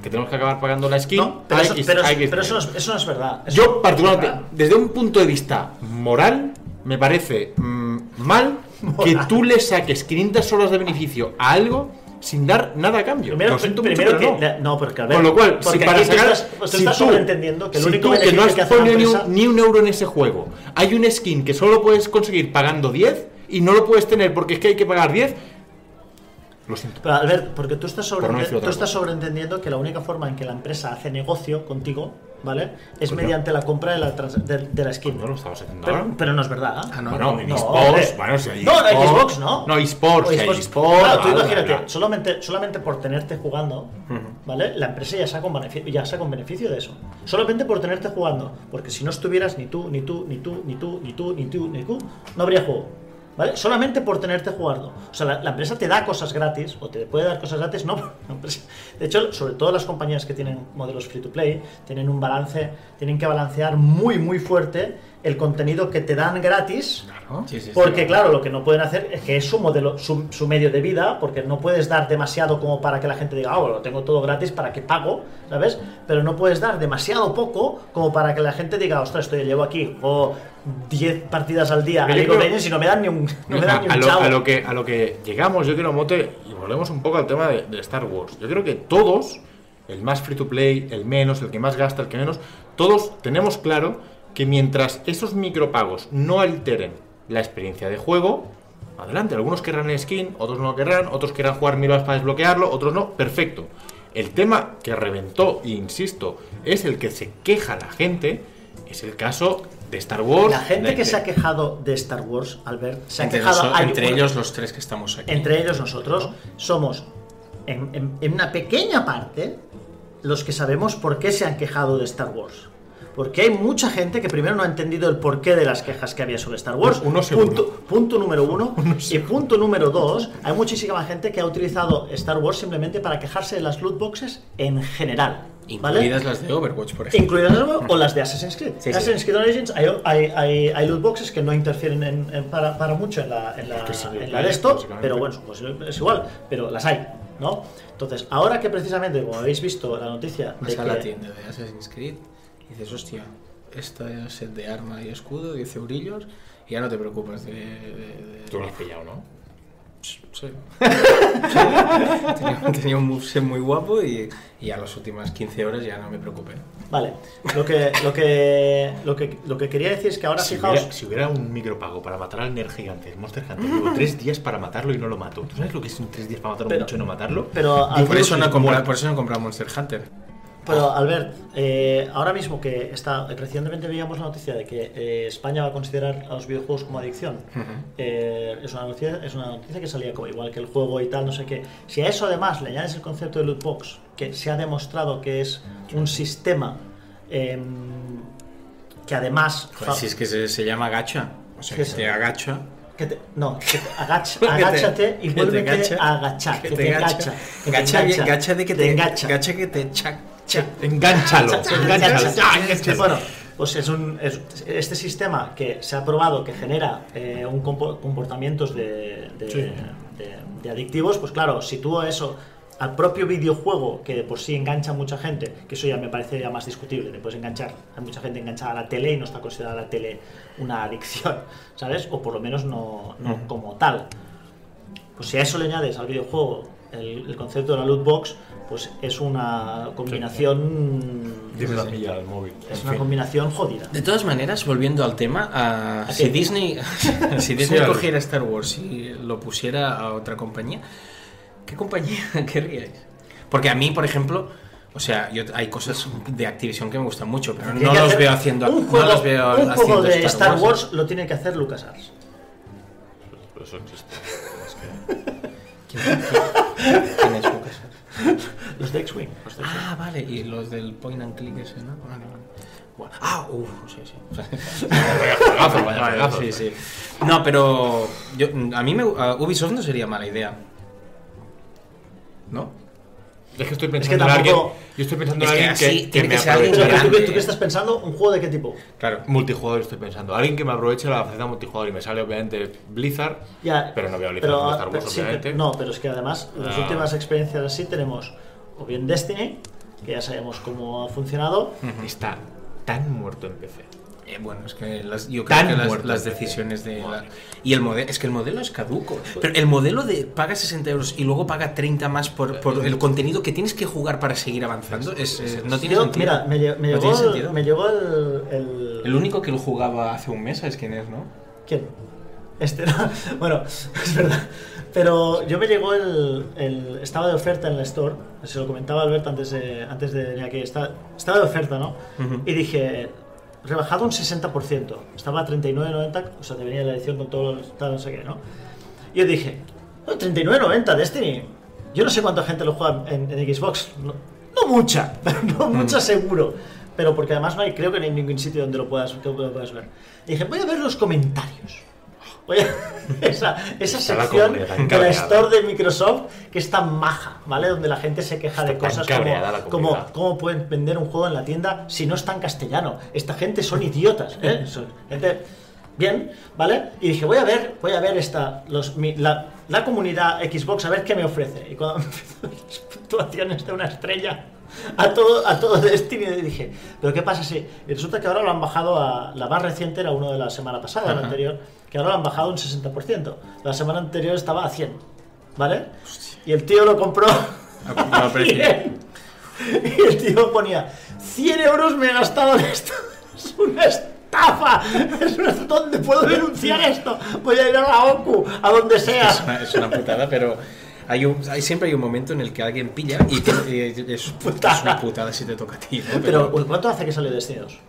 que tenemos que acabar pagando la skin. No, pero, eso, X- pero- a X pero eso, no es, eso no es verdad. Eso Yo, particularmente, verdad. desde un punto de vista moral, me parece mm, mal [laughs] que tú le saques 500 horas de beneficio a algo sin dar nada a cambio. Primero, Lo siento mucho, primero pero que, no. no, porque a ver, Con lo cual, si para sacar, estás, si estás tú- sobreentendiendo que el si único tú que no has que ponido ni un, ni un euro en ese juego, hay un skin que solo puedes conseguir pagando 10 y no lo puedes tener porque es que hay que pagar 10, lo siento. Pero Albert, porque tú estás, sobre, no tú estás sobreentendiendo que la única forma en que la empresa hace negocio contigo, ¿vale? Es Pues no. mediante la compra de la, trans- de, de la skin. No lo estamos haciendo pero, ahora. pero no es verdad. ¿eh? Ah, no, bueno, en no, hombre. bueno, si hay No, no, en Xbox no. No, eSports, O si hay eSports. Claro, tú imagínate. Solamente, solamente por tenerte jugando, ¿vale? La empresa ya saca, un beneficio, ya saca un beneficio de eso. Solamente por tenerte jugando. Porque si no estuvieras ni tú, ni tú, ni tú, ni tú, ni tú, ni tú, ni tú, no habría juego. ¿Vale? Solamente por tenerte jugando. O sea, la, la empresa te da cosas gratis, o te puede dar cosas gratis, [laughs] no. De hecho, sobre todo las compañías que tienen modelos free to play, tienen un balance, tienen que balancear muy, muy fuerte el contenido que te dan gratis Sí, sí, sí. porque claro, lo que no pueden hacer es que es su modelo, su, su medio de vida, porque no puedes dar demasiado como para que la gente diga, oh, lo tengo todo gratis para que pago, ¿sabes? Pero no puedes dar demasiado poco como para que la gente diga, ostras, esto yo llevo aquí, o 10 partidas al día creo- y no me dan ni un, no me dan ni a, un lo, chavo. a lo que, a lo que llegamos, yo quiero, Mote, y volvemos un poco al tema de, de Star Wars. Yo creo que todos, el más free to play, el menos, el que más gasta, el que menos, todos tenemos claro que mientras esos micropagos no alteren la experiencia de juego, adelante. Algunos querrán el skin, otros no lo querrán, otros querrán jugar mil horas para desbloquearlo, otros no, perfecto. El tema que reventó, e insisto, es el que se queja la gente, es el caso de Star Wars. La gente de- que de- se ha quejado de Star Wars, Albert, se ha entre quejado... entre ellos los tres que estamos aquí. entre ellos nosotros, somos en, en- en una pequeña parte los que sabemos por qué se han quejado de Star Wars. Porque hay mucha gente que primero no ha entendido el porqué de las quejas que había sobre Star Wars. Uno seguro. punto, punto número uno. [laughs] y punto número dos, hay muchísima gente que ha utilizado Star Wars simplemente para quejarse de las loot boxes en general. ¿vale? Incluidas las de Overwatch, por ejemplo. Incluidas las- o las de Assassin's Creed. Sí. Assassin's Creed Origins hay, hay, hay, hay loot boxes que no interfieren en- en- para, para mucho en la, en la, que en la de esto, pero bueno, pues es igual, pero las hay, ¿no? Entonces, ahora que precisamente, como habéis visto la noticia de Vas a la que tienda de Assassin's Creed y dices, hostia, esta es set de arma y escudo, 10 eurillos, y ya no te preocupas de... de- de- Tú lo has pillado, ¿no? Sí. [laughs] Sí. tenía, tenía un moveset muy guapo y, y a las últimas 15 horas ya no me preocupé. Vale, lo que, lo que, lo que, lo que quería decir es que ahora Si fijaos... hubiera, si hubiera un micropago para matar al Ner Gigante del Monster Hunter, llevo tres días para matarlo y no lo mato. ¿Tú sabes lo que es un tres días para matarlo Pero- mucho y no matarlo? Pero, Y por eso no he comprado, por eso no he comprado Monster Hunter. Pero, Albert, eh, ahora mismo que está, recientemente veíamos la noticia de que eh, España va a considerar a los videojuegos como adicción. Eh, es, una noticia, es una noticia que salía como igual que el juego y tal, no sé qué. Si a eso además le añades el concepto de loot box, que se ha demostrado que es un sistema em, que además... Joder, si es que se, se llama gacha. O sea, ¿Qué que te agacha. Que te- no, que te agach- [laughs] Que te- agáchate y vuélvete a agachar. Que, te gacha. engacha. que te Gacha, gacha de que te engacha. Gacha que te. Engánchalo, engánchalo. Ah, Bueno, pues es un, es- este sistema que se ha probado que genera eh, un compo- comportamientos de, de- Sí. de- de adictivos, pues claro, si tú eso al propio videojuego, que de por sí engancha a mucha gente, que eso ya me parece ya más discutible, te puedes enganchar, hay mucha gente enganchada a la tele y no está considerada la tele una adicción, ¿sabes? O por lo menos no, no como tal. Pues si a eso le añades al videojuego el, el concepto de la loot box, pues es una combinación... Dime la pilla al móvil. Es En una fin. combinación jodida. De todas maneras, volviendo al tema, ¿A [laughs] si? Disney, si Disney cogiera Star Wars y lo pusiera a otra compañía, ¿qué compañía [laughs] querríais? Porque a mí, por ejemplo, o sea, yo, hay cosas de Activision que me gustan mucho, pero no los veo haciendo, un no juego, los veo un juego haciendo de Star Wars. lo tiene que hacer LucasArts. Pero eso existe. [laughs] ¿Quién? Los de X-Wing. Ah, vale, y los del point and click ese, ¿no? Vale, vale. Bueno, ah, uff, sí, sí. Vaya juegazo, vaya juegazo. sí, sí. No, pero yo, a mí me, a Ubisoft no sería mala idea. ¿No? Es que estoy Es que pensando en alguien. tampoco- Yo estoy pensando Es en alguien así que, que tiene me que ser alguien Pero aproveche. ¿tú, tú qué estás pensando? ¿Un juego de qué tipo? Claro. Multijugador estoy pensando. Alguien que me aproveche la faceta multijugador y me sale obviamente Blizzard. Ya, Pero no veo Blizzard pero, haciendo Star Wars, pero sí, obviamente. no, pero es que además las Ah. últimas experiencias así tenemos o bien Destiny, que ya sabemos cómo ha funcionado, Está tan muerto en PC. Eh, bueno, es que las, yo Tan creo que las, decisiones de... la- y el modelo, es que el modelo es caduco. Pero el modelo de paga 60 euros y luego paga 30 más por, por el contenido que tienes que jugar para seguir avanzando, es, eh, no tiene Yo, sentido. mira, me, me No llegó, tiene el, sentido. me llegó el, el- El único que lo jugaba hace un mes, ¿sabes quién es, no? ¿Quién? Este, [laughs] no. bueno, [laughs] es verdad. Pero yo me llegó el, el- Estaba de oferta en la Store. Se lo comentaba Albert antes de, antes de venir aquí. Está, estaba de oferta, ¿no? Ujú. Y dije, rebajado un 60%. Estaba a 39.90, o sea, te venía la edición con todo, tal, no sé qué, ¿no? Y yo dije, "Oh, 39.90 Destiny. Yo no sé cuánta gente lo juega en, en Xbox. No, no mucha, pero [laughs] no mucha seguro. Pero porque además no hay, creo que no hay ningún sitio donde lo puedas, que lo puedas ver. Y dije, voy a ver los comentarios. Voy a- [laughs] esa esa sección de la. Store de Microsoft que es tan maja, ¿vale? Donde la gente se queja de Está cosas como, como cómo pueden vender un juego en la tienda si no está en castellano. Esta gente son idiotas, ¿eh? [laughs] Son gente bien, ¿vale? Y dije, voy a ver, voy a ver esta, los, mi- la, la comunidad Xbox a ver qué me ofrece. Y cuando [laughs] me las puntuaciones de una estrella [laughs] a todo, a todo Destiny, dije, ¿pero qué pasa si...? Y resulta que ahora lo han bajado a... La más reciente era uno de la semana pasada, la anterior, que ahora lo han bajado un 60%. La semana anterior estaba a 100, ¿vale? Y el tío lo compró... Que- [laughs] 100. Y el tío ponía 100 euros me he gastado en esto. [laughs] Es una estafa. Es una... ¿Dónde puedo denunciar esto? Voy a ir a la OCU, a donde sea. es, una, es una putada, pero hay, un, hay siempre hay un momento en el que alguien pilla y, te- y es, es [laughs] una putada si te toca a ti. ¿no? Pero ¿cuánto hace que salió Destiny 2?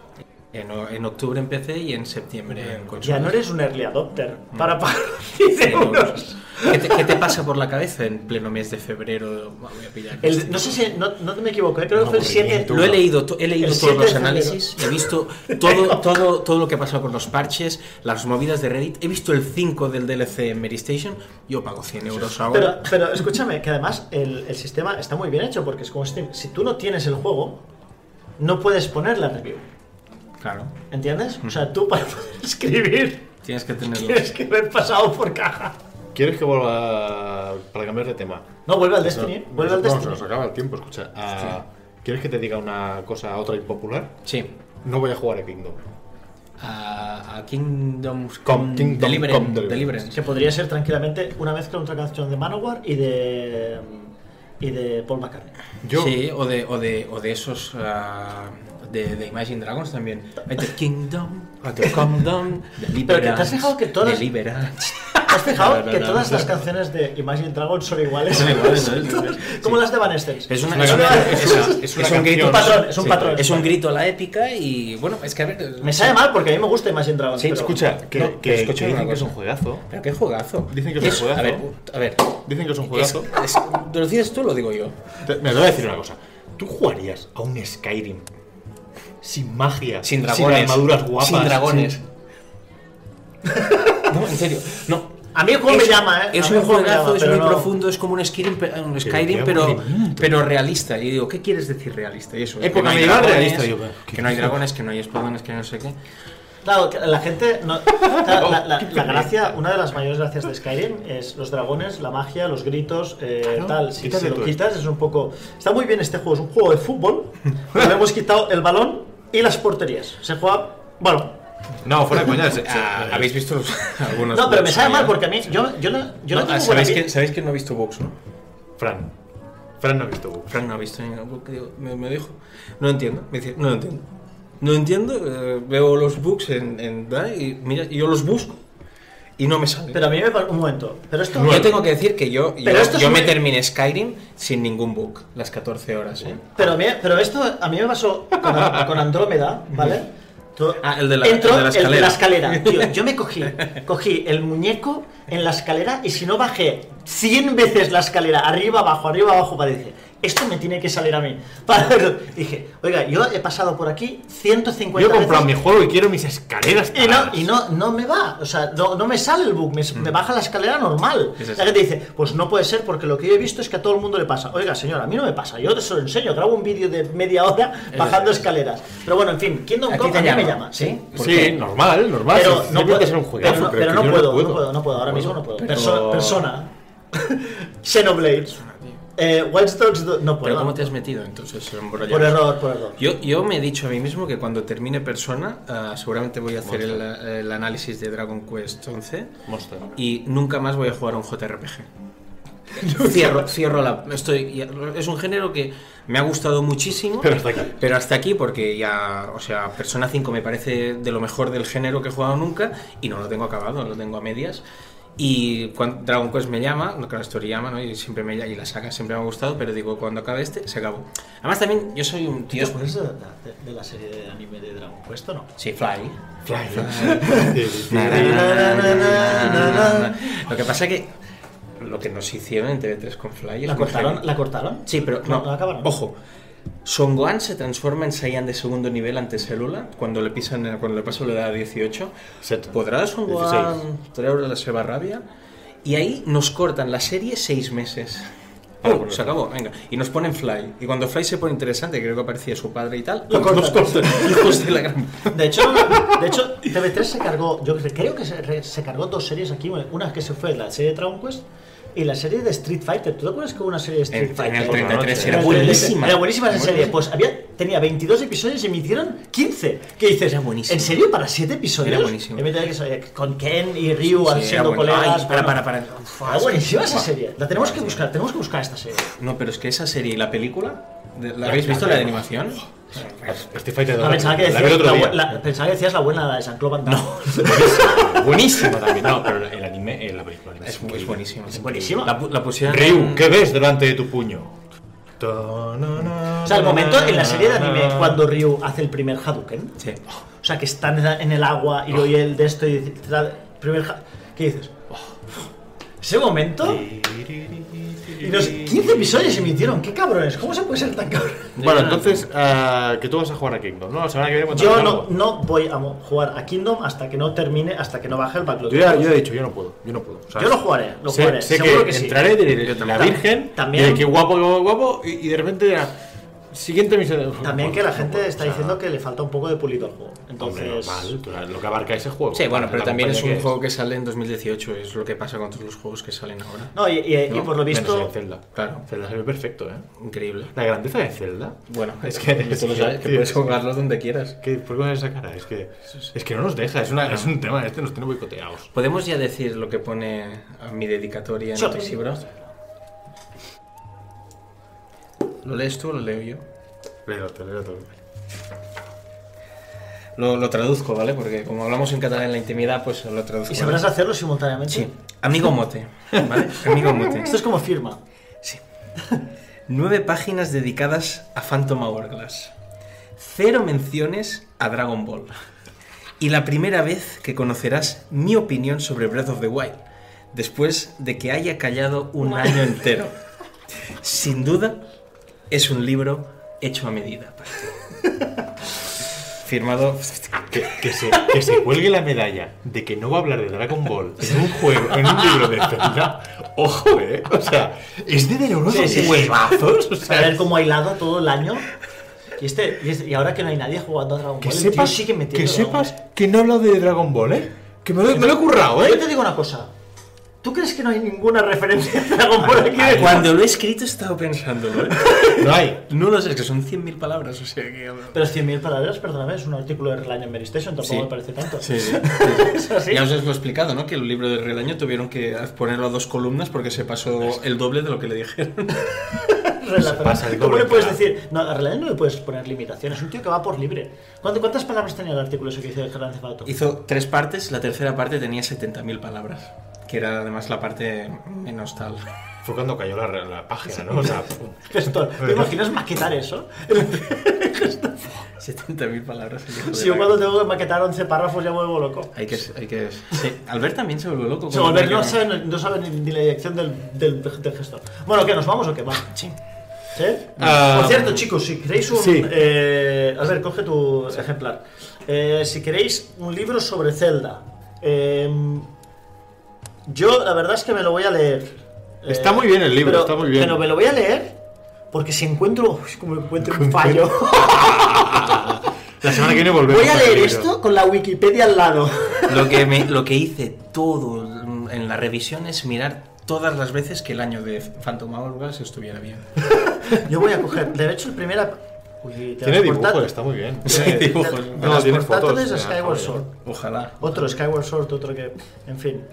en, en octubre empecé y en septiembre en consolas. Ya no eres un early adopter para pagar 100 100 euros. ¿Qué te, qué te pasa por la cabeza en pleno mes de febrero? Voy a pillar El- no sé si, no, no me equivoco, eh, creo que fue el 7. aburrimiento. Lo he leído, to- he leído todos 7 de los febrero. análisis, he visto todo, [laughs] todo, todo lo que ha pasado con los parches, las movidas de Reddit, he visto el 5 del DLC en Mary Station, yo pago 100 euros Pero, ahora. pero escúchame, que además el, el sistema está muy bien hecho porque es como Steam. Si tú no tienes el juego, no puedes poner la review. Claro, ¿Entiendes? O sea, tú para poder escribir tienes que tenerlo. tienes que haber pasado por caja. ¿Quieres que vuelva para cambiar de tema? No, vuelve al Destiny. No, vuelve al no, se Destiny. nos acaba el tiempo, escucha. ah, ¿Quieres que te diga una cosa, otra impopular? Sí. No voy a jugar a Kingdom. A, a Kingdoms Com- Kingdom Deliverance. Come Deliverance. Deliverance. Que podría ser tranquilamente una mezcla entre una canción de Manowar y de. y de Paul McCartney. Yo, Sí, o de, o de, o de esos ah, de, de Imagine Dragons también. Hay The Kingdom, The Kingdom, [laughs] Deliverance. Pero que te has fijado que todas- Deliverance. ¿Te [laughs] has fijado No, no, que no, todas no. las canciones de Imagine Dragons son iguales? Son iguales, ¿no? [laughs] Como las de Van Estens. Es una, es una- canción, es es una- una- es es una un grito Un patrón, es un patrón. Es un grito a la épica y bueno, es que a ver. Me sabe mal porque a mí me gusta Imagine Dragons. Sí, pero- escucha, que, No, que- escucha que una dicen que es un juegazo. Pero qué juegazo. Dicen que es un juegazo. A ver, a ver. Dicen que es un juegazo. ¿Lo dices tú o lo digo yo? Te- Me voy a decir una cosa. ¿Tú jugarías a un Skyrim sin magia, Sin dragones. armaduras guapas, Sin dragones. sin- No, en serio. No. A mí el juego me llama, ¿eh? Es un juegazo, es muy no- profundo, es como un Skyrim, un Skyrim pero, pero realista. Y digo, ¿qué quieres decir realista? Y eso, Época que no hay dragones, realista, yo, ¿qué que no hay [laughs] dragones, que no hay espadones, que no sé qué. Claro, la gente. no- la, la- [laughs] la gracia, una de las mayores gracias de Skyrim es los dragones, la magia, los gritos, eh, Claro, tal. Si, si lo quitas, es un poco. Está muy bien este juego, es un juego de fútbol. [laughs] pero le hemos quitado el balón y las porterías. Se juega. Bueno, No, fuera de coña. [laughs] Ah, ¿Habéis visto los- algunos no, pero me sabe mal eh? porque a mí. Yo, yo no, yo no, No, tengo ah, ¿sabéis, que, ¿Sabéis que no ha visto bugs, no? Fran. Fran no ha visto bugs. Fran no ha visto ningún digo, me, me dijo, no entiendo. Me dice, no entiendo. No entiendo, eh, veo los bugs en, en y mira, y yo los busco y no me salen. Pero a mí me parece. Un momento. Pero esto. yo tengo que decir que yo, yo, es yo me muy- terminé Skyrim sin ningún bug, las 14 horas. ¿eh? Pero, a mí- pero esto a mí me pasó con, con Andrómeda, ¿vale? Ah, el de la- Entro, el de la escalera. escalera. Tío, yo me cogí, [laughs] cogí el muñeco en la escalera y si no bajé 100 veces la escalera, arriba, abajo, arriba, abajo, para decir, esto me tiene que salir a mí. [laughs] Para verlo. Dije, oiga, yo he pasado por aquí 150 Yo he comprado mi juego y quiero mis escaleras. Y no, y no, no me va, o sea, no, no me sale el bug, me, me baja la escalera normal. Es. La gente dice, pues no puede ser porque lo que yo he visto es que a todo el mundo le pasa. Oiga, señor, a mí no me pasa, yo te se lo enseño, grabo un vídeo de media hora bajando escalera. Pero bueno, en fin, Kingdom ¿A ti Come a mí me llama? ¿sí? ¿Por Sí, qué? normal, normal. Pero no que ser un juegazo, pero no, pero pero puedo, no puedo, no puedo, ahora mismo no puedo. Pero- Perso- persona. [laughs] Xenoblade. Eh, Watch Dogs do- no puedo. Pero ¿cómo te has metido entonces? embrollado? Por error, por error. Yo, yo me he dicho a mí mismo que cuando termine Persona, ah, seguramente voy a hacer el, el análisis de Dragon Quest 11 Monster. y nunca más voy a jugar a un JRPG. [laughs] cierro, cierro la. Estoy, es un género que me ha gustado muchísimo. Pero hasta aquí. Pero hasta aquí, porque ya, o sea, Persona 5 me parece de lo mejor del género que he jugado nunca y no lo tengo acabado, lo tengo a medias. Y cuando Dragon Quest me llama, lo que la story llama, ¿no? Y siempre me y la saga siempre me ha gustado, pero digo, cuando acabe este, se acabó. Además también yo soy un tío... ¿pues es de, de- de la serie de anime de Dragon Quest o no? Sí, Fly. Fly. Lo que pasa que lo que nos hicieron en TV3 con Fly ¿La cortaron? ¿La cortaron? Sí, pero no, no, no acabaron. Ojo. Son Gohan se transforma en Saiyan de segundo nivel ante Célula cuando le pisan cuando le pasa la edad 18. Set. ¿Podrá Son 16. Gohan traer la seva rabia? Y ahí nos cortan la serie seis meses. Ah, bueno. se acabó, venga. Y nos ponen Fly. Y cuando Fly se pone interesante, creo que aparecía su padre y tal, Lo nos cortan. [laughs] Hijos de la gran... De hecho, de hecho, TV3 se cargó, yo creo que se, se cargó dos series aquí. Una que se fue la serie de Dragon Quest y la serie de Street Fighter. ¿Tú te acuerdas que hubo una serie de Street En, Fighter? en el 33 era buenísima. Era buenísima esa serie. Pues había, tenía 22 episodios y me hicieron 15. ¿Qué dices? Era buenísima. ¿En serio? ¿Para 7 episodios? Era saber, Con Ken y Ryu Sí, siendo colegas. Ay, para, para, para. Era buenísima esa serie. La tenemos que buscar, tenemos que buscar esta serie. No, pero es que esa serie y la película, de- ¿la habéis visto la de animación? Street Fighter Ah, pensaba, que la decías, otro la, día. bu- la- pensaba que decías la buena, la de Jean-Claude Van Damme. [laughs] Buenísima también. No, pero el anime, eh, la película Es, increíble. es buenísima. Es buenísima. La, la pusieron. Ryu, ¿qué ves delante de tu puño? O sea, el momento en la serie de anime cuando Ryu hace el primer Hadouken. Sí. O sea, que está en el agua y oye el de esto y dice, primer ¿Qué dices? Ese momento. Y los 15 episodios se emitieron. ¡Qué cabrones! ¿Cómo se puede ser tan cabrón? [laughs] Bueno, entonces, ah, que tú vas a jugar a Kingdom, ¿no? La semana que viene Yo no, no voy a jugar a Kingdom hasta que no termine, hasta que no baje el backlog. Yo ya, yo he dicho, yo no puedo, yo no puedo. ¿sabes? Yo lo jugaré, lo sé, jugaré. sé seguro que, que, sí. entraré de, la. Virgen, También- de qué guapo, guapo, guapo, y, y de repente dirá, siguiente misión. También que la gente está diciendo que le falta un poco de pulido al juego. Entonces, normal, claro, lo que abarca ese juego. Sí, bueno, la pero también es un que juego que sale en 2018, es lo que pasa con todos los juegos que salen ahora. no, y, y- y No, por lo Menos visto, el Zelda. Claro. Zelda se ve perfecto, ¿eh? Increíble. La grandeza de Zelda. Bueno, Es que- tú lo sabes, que puedes sí. jugarlo donde quieras. ¿Qué, ¿Por qué con esa cara? Es que, es que no nos deja, es, una, es un tema, este nos tiene boicoteados. ¿Podemos ya decir lo que pone a mi dedicatoria en Sí. Notisibro? ¿Lo lees tú o lo leo yo? Léelo, te léelo todo. Lo, lo traduzco, ¿vale? Porque como hablamos en catalán en la intimidad, pues lo traduzco. ¿y sabrás ¿vale? hacerlo simultáneamente? Sí. Amigo Mote, ¿vale? Amigo Mote. Esto es como firma. Sí. Nueve páginas dedicadas a Phantom Hourglass. Cero menciones a Dragon Ball. Y la primera vez que conocerás mi opinión sobre Breath of the Wild, después de que haya callado un año entero. Sin duda, es un libro hecho a medida. Firmado. Que, que se, que se cuelgue la medalla de que no va a hablar de Dragon Ball en un juego, en un libro de Zelda. Ojo, eh. O sea, es de unos Sí, sí, sí. huevazos. O A sea, ver cómo ha hilado todo el año. Y, este, y, este- y ahora que no hay nadie jugando a Dragon que Ball, el tío sepas, sigue que metiendo Dragon sepas que no he hablado de Dragon Ball, eh. Que me lo, me lo he currado, Yo eh. te digo una cosa. ¿Tú crees que no hay ninguna referencia a Dragon Ball aquí? Cuando lo he escrito he estado pensándolo, ¿eh? [laughs] No hay. No lo sé, es que son 100.000 palabras, o sea que... Pero 100.000 palabras, perdóname, es un artículo de Relaño en Meristation, tampoco Sí. me parece tanto. Sí, sí. [laughs] Ya os lo he explicado, ¿no? Que el libro de Relaño tuvieron que ponerlo a dos columnas porque se pasó el doble de lo que le dijeron. [laughs] Pasa el ¿Cómo le puedes claro. decir? No, a Relaño no le puedes poner limitaciones, es un tío que va por libre. ¿Cuánto- ¿Cuántas palabras tenía el artículo ese que hizo de Gerard Cefato? Hizo tres partes, la tercera parte tenía 70.000 palabras, que era además la parte menos tal. Fue cuando cayó la, la página, ¿no? O sea. Gestor, ¿te imaginas maquetar eso? [laughs] 70.000 palabras. Si yo cuando tengo que maquetar 11 párrafos ya me vuelvo loco. Hay que... Hay que... Sí. Albert también se vuelve loco. Volver, tiene no sabe, no sabe ni, ni la dirección del, del, del gestor. Bueno, ¿qué? ¿Nos vamos o qué? Va. Sí. ¿Sí? Ah, Por cierto, chicos, si queréis un. sí. Eh, a ver, coge tu ejemplar. Eh, si queréis un libro sobre Zelda. eh, yo, la verdad es que me lo voy a leer. Eh, Está muy bien el libro, pero- está muy bien. Pero me lo voy a leer porque si encuentro. [laughs] uy, como encuentro un fallo. [laughs] La semana que viene volvemos. voy a leer esto con la Wikipedia al lado. [laughs] Lo que, me, lo que hice todo en la revisión es mirar todas las veces que el año de Phantom Hourglass estuviera bien. Yo voy a coger. De hecho, el primer. ap- Uy, te Tiene dibujos, está muy bien. Sí, Tiene- dibujos. No, tiene fotos, eh. Sword. Ojalá. Otro Skyward Sword, otro que. En fin.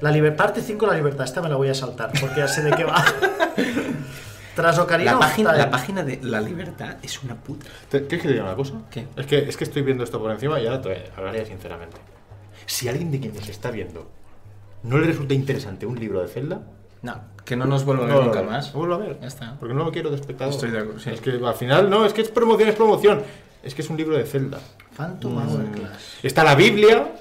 La liber- parte 5, la libertad. Esta me la voy a saltar porque ya sé de qué va. [laughs] Tras Ocarina La of página, la página de La Libertad es una puta. ¿Te- ¿Quieres que te diga una cosa? ¿Qué? Es que, es que estoy viendo esto por encima y ahora te hablaré sinceramente. Si a alguien de quienes está viendo no le resulta interesante un libro de Zelda, No, que no nos vuelva a ver no nunca más. No vuelvo a ver. Ya está. Porque no lo quiero de espectador. Estoy de acuerdo, sí. Es que al final, no, es que es promoción, es promoción. Es que es un libro de Zelda. Phantom Hourglass. Está la Biblia.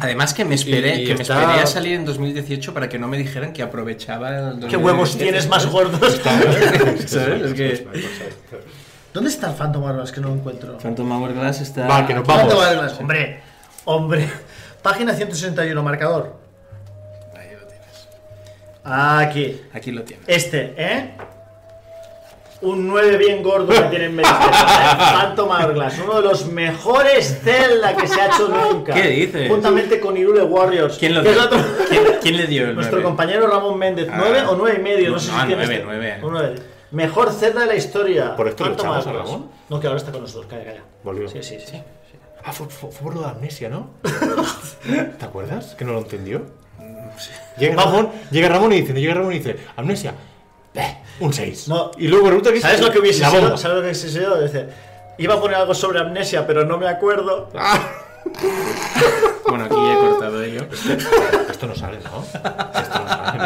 Además que me esperé, Y- y que me esperé a salir en 2018 para que no me dijeran que aprovechaba el ¿Qué huevos 2017. tienes más [laughs] gordos? [laughs] ¿Sabes? Es que ¿Dónde está el Phantom Hourglass que no lo encuentro? Phantom Hourglass está... Va, que nos vamos. Phantom Hourglass. Hombre, hombre. [laughs] Página 161, marcador. Ahí lo tienes. Aquí. Aquí lo tienes. Este, ¿eh? Un 9 bien gordo que tiene en Medicine, ¿eh? Phantom Hourglass, uno de los mejores Zelda que se ha hecho nunca. ¿Qué dices? Juntamente con Irule Warriors. ¿Quién lo que dio? otro- ¿Quién, quién le dio el Nuestro nueve? compañero Ramón Méndez. Ah. ¿9 o 9 y medio? No, No, sé no, si tiene nueve, este. nueve. Un nueve. Mejor Zelda de la historia. ¿Por esto lo Phantom echamos a. Ramón? No, que ahora está con nosotros. Calla, calla. Volvió. Sí, sí, sí. Ah, fue, fue- fue por lo de amnesia, ¿no? [laughs] ¿Te acuerdas? Que no lo entendió. Llega Ramón, llega Ramón y dice, llega Ramón y dice, amnesia, eh, un 6. No. Y luego resulta que ¿Sabes lo que hubiese sido? ¿Sabes lo que hubiese sido? Dice, iba a poner algo sobre amnesia, pero no me acuerdo. Bueno, aquí ya he cortado ello. Esto no sale, ¿no? Esto no sale, ¿no?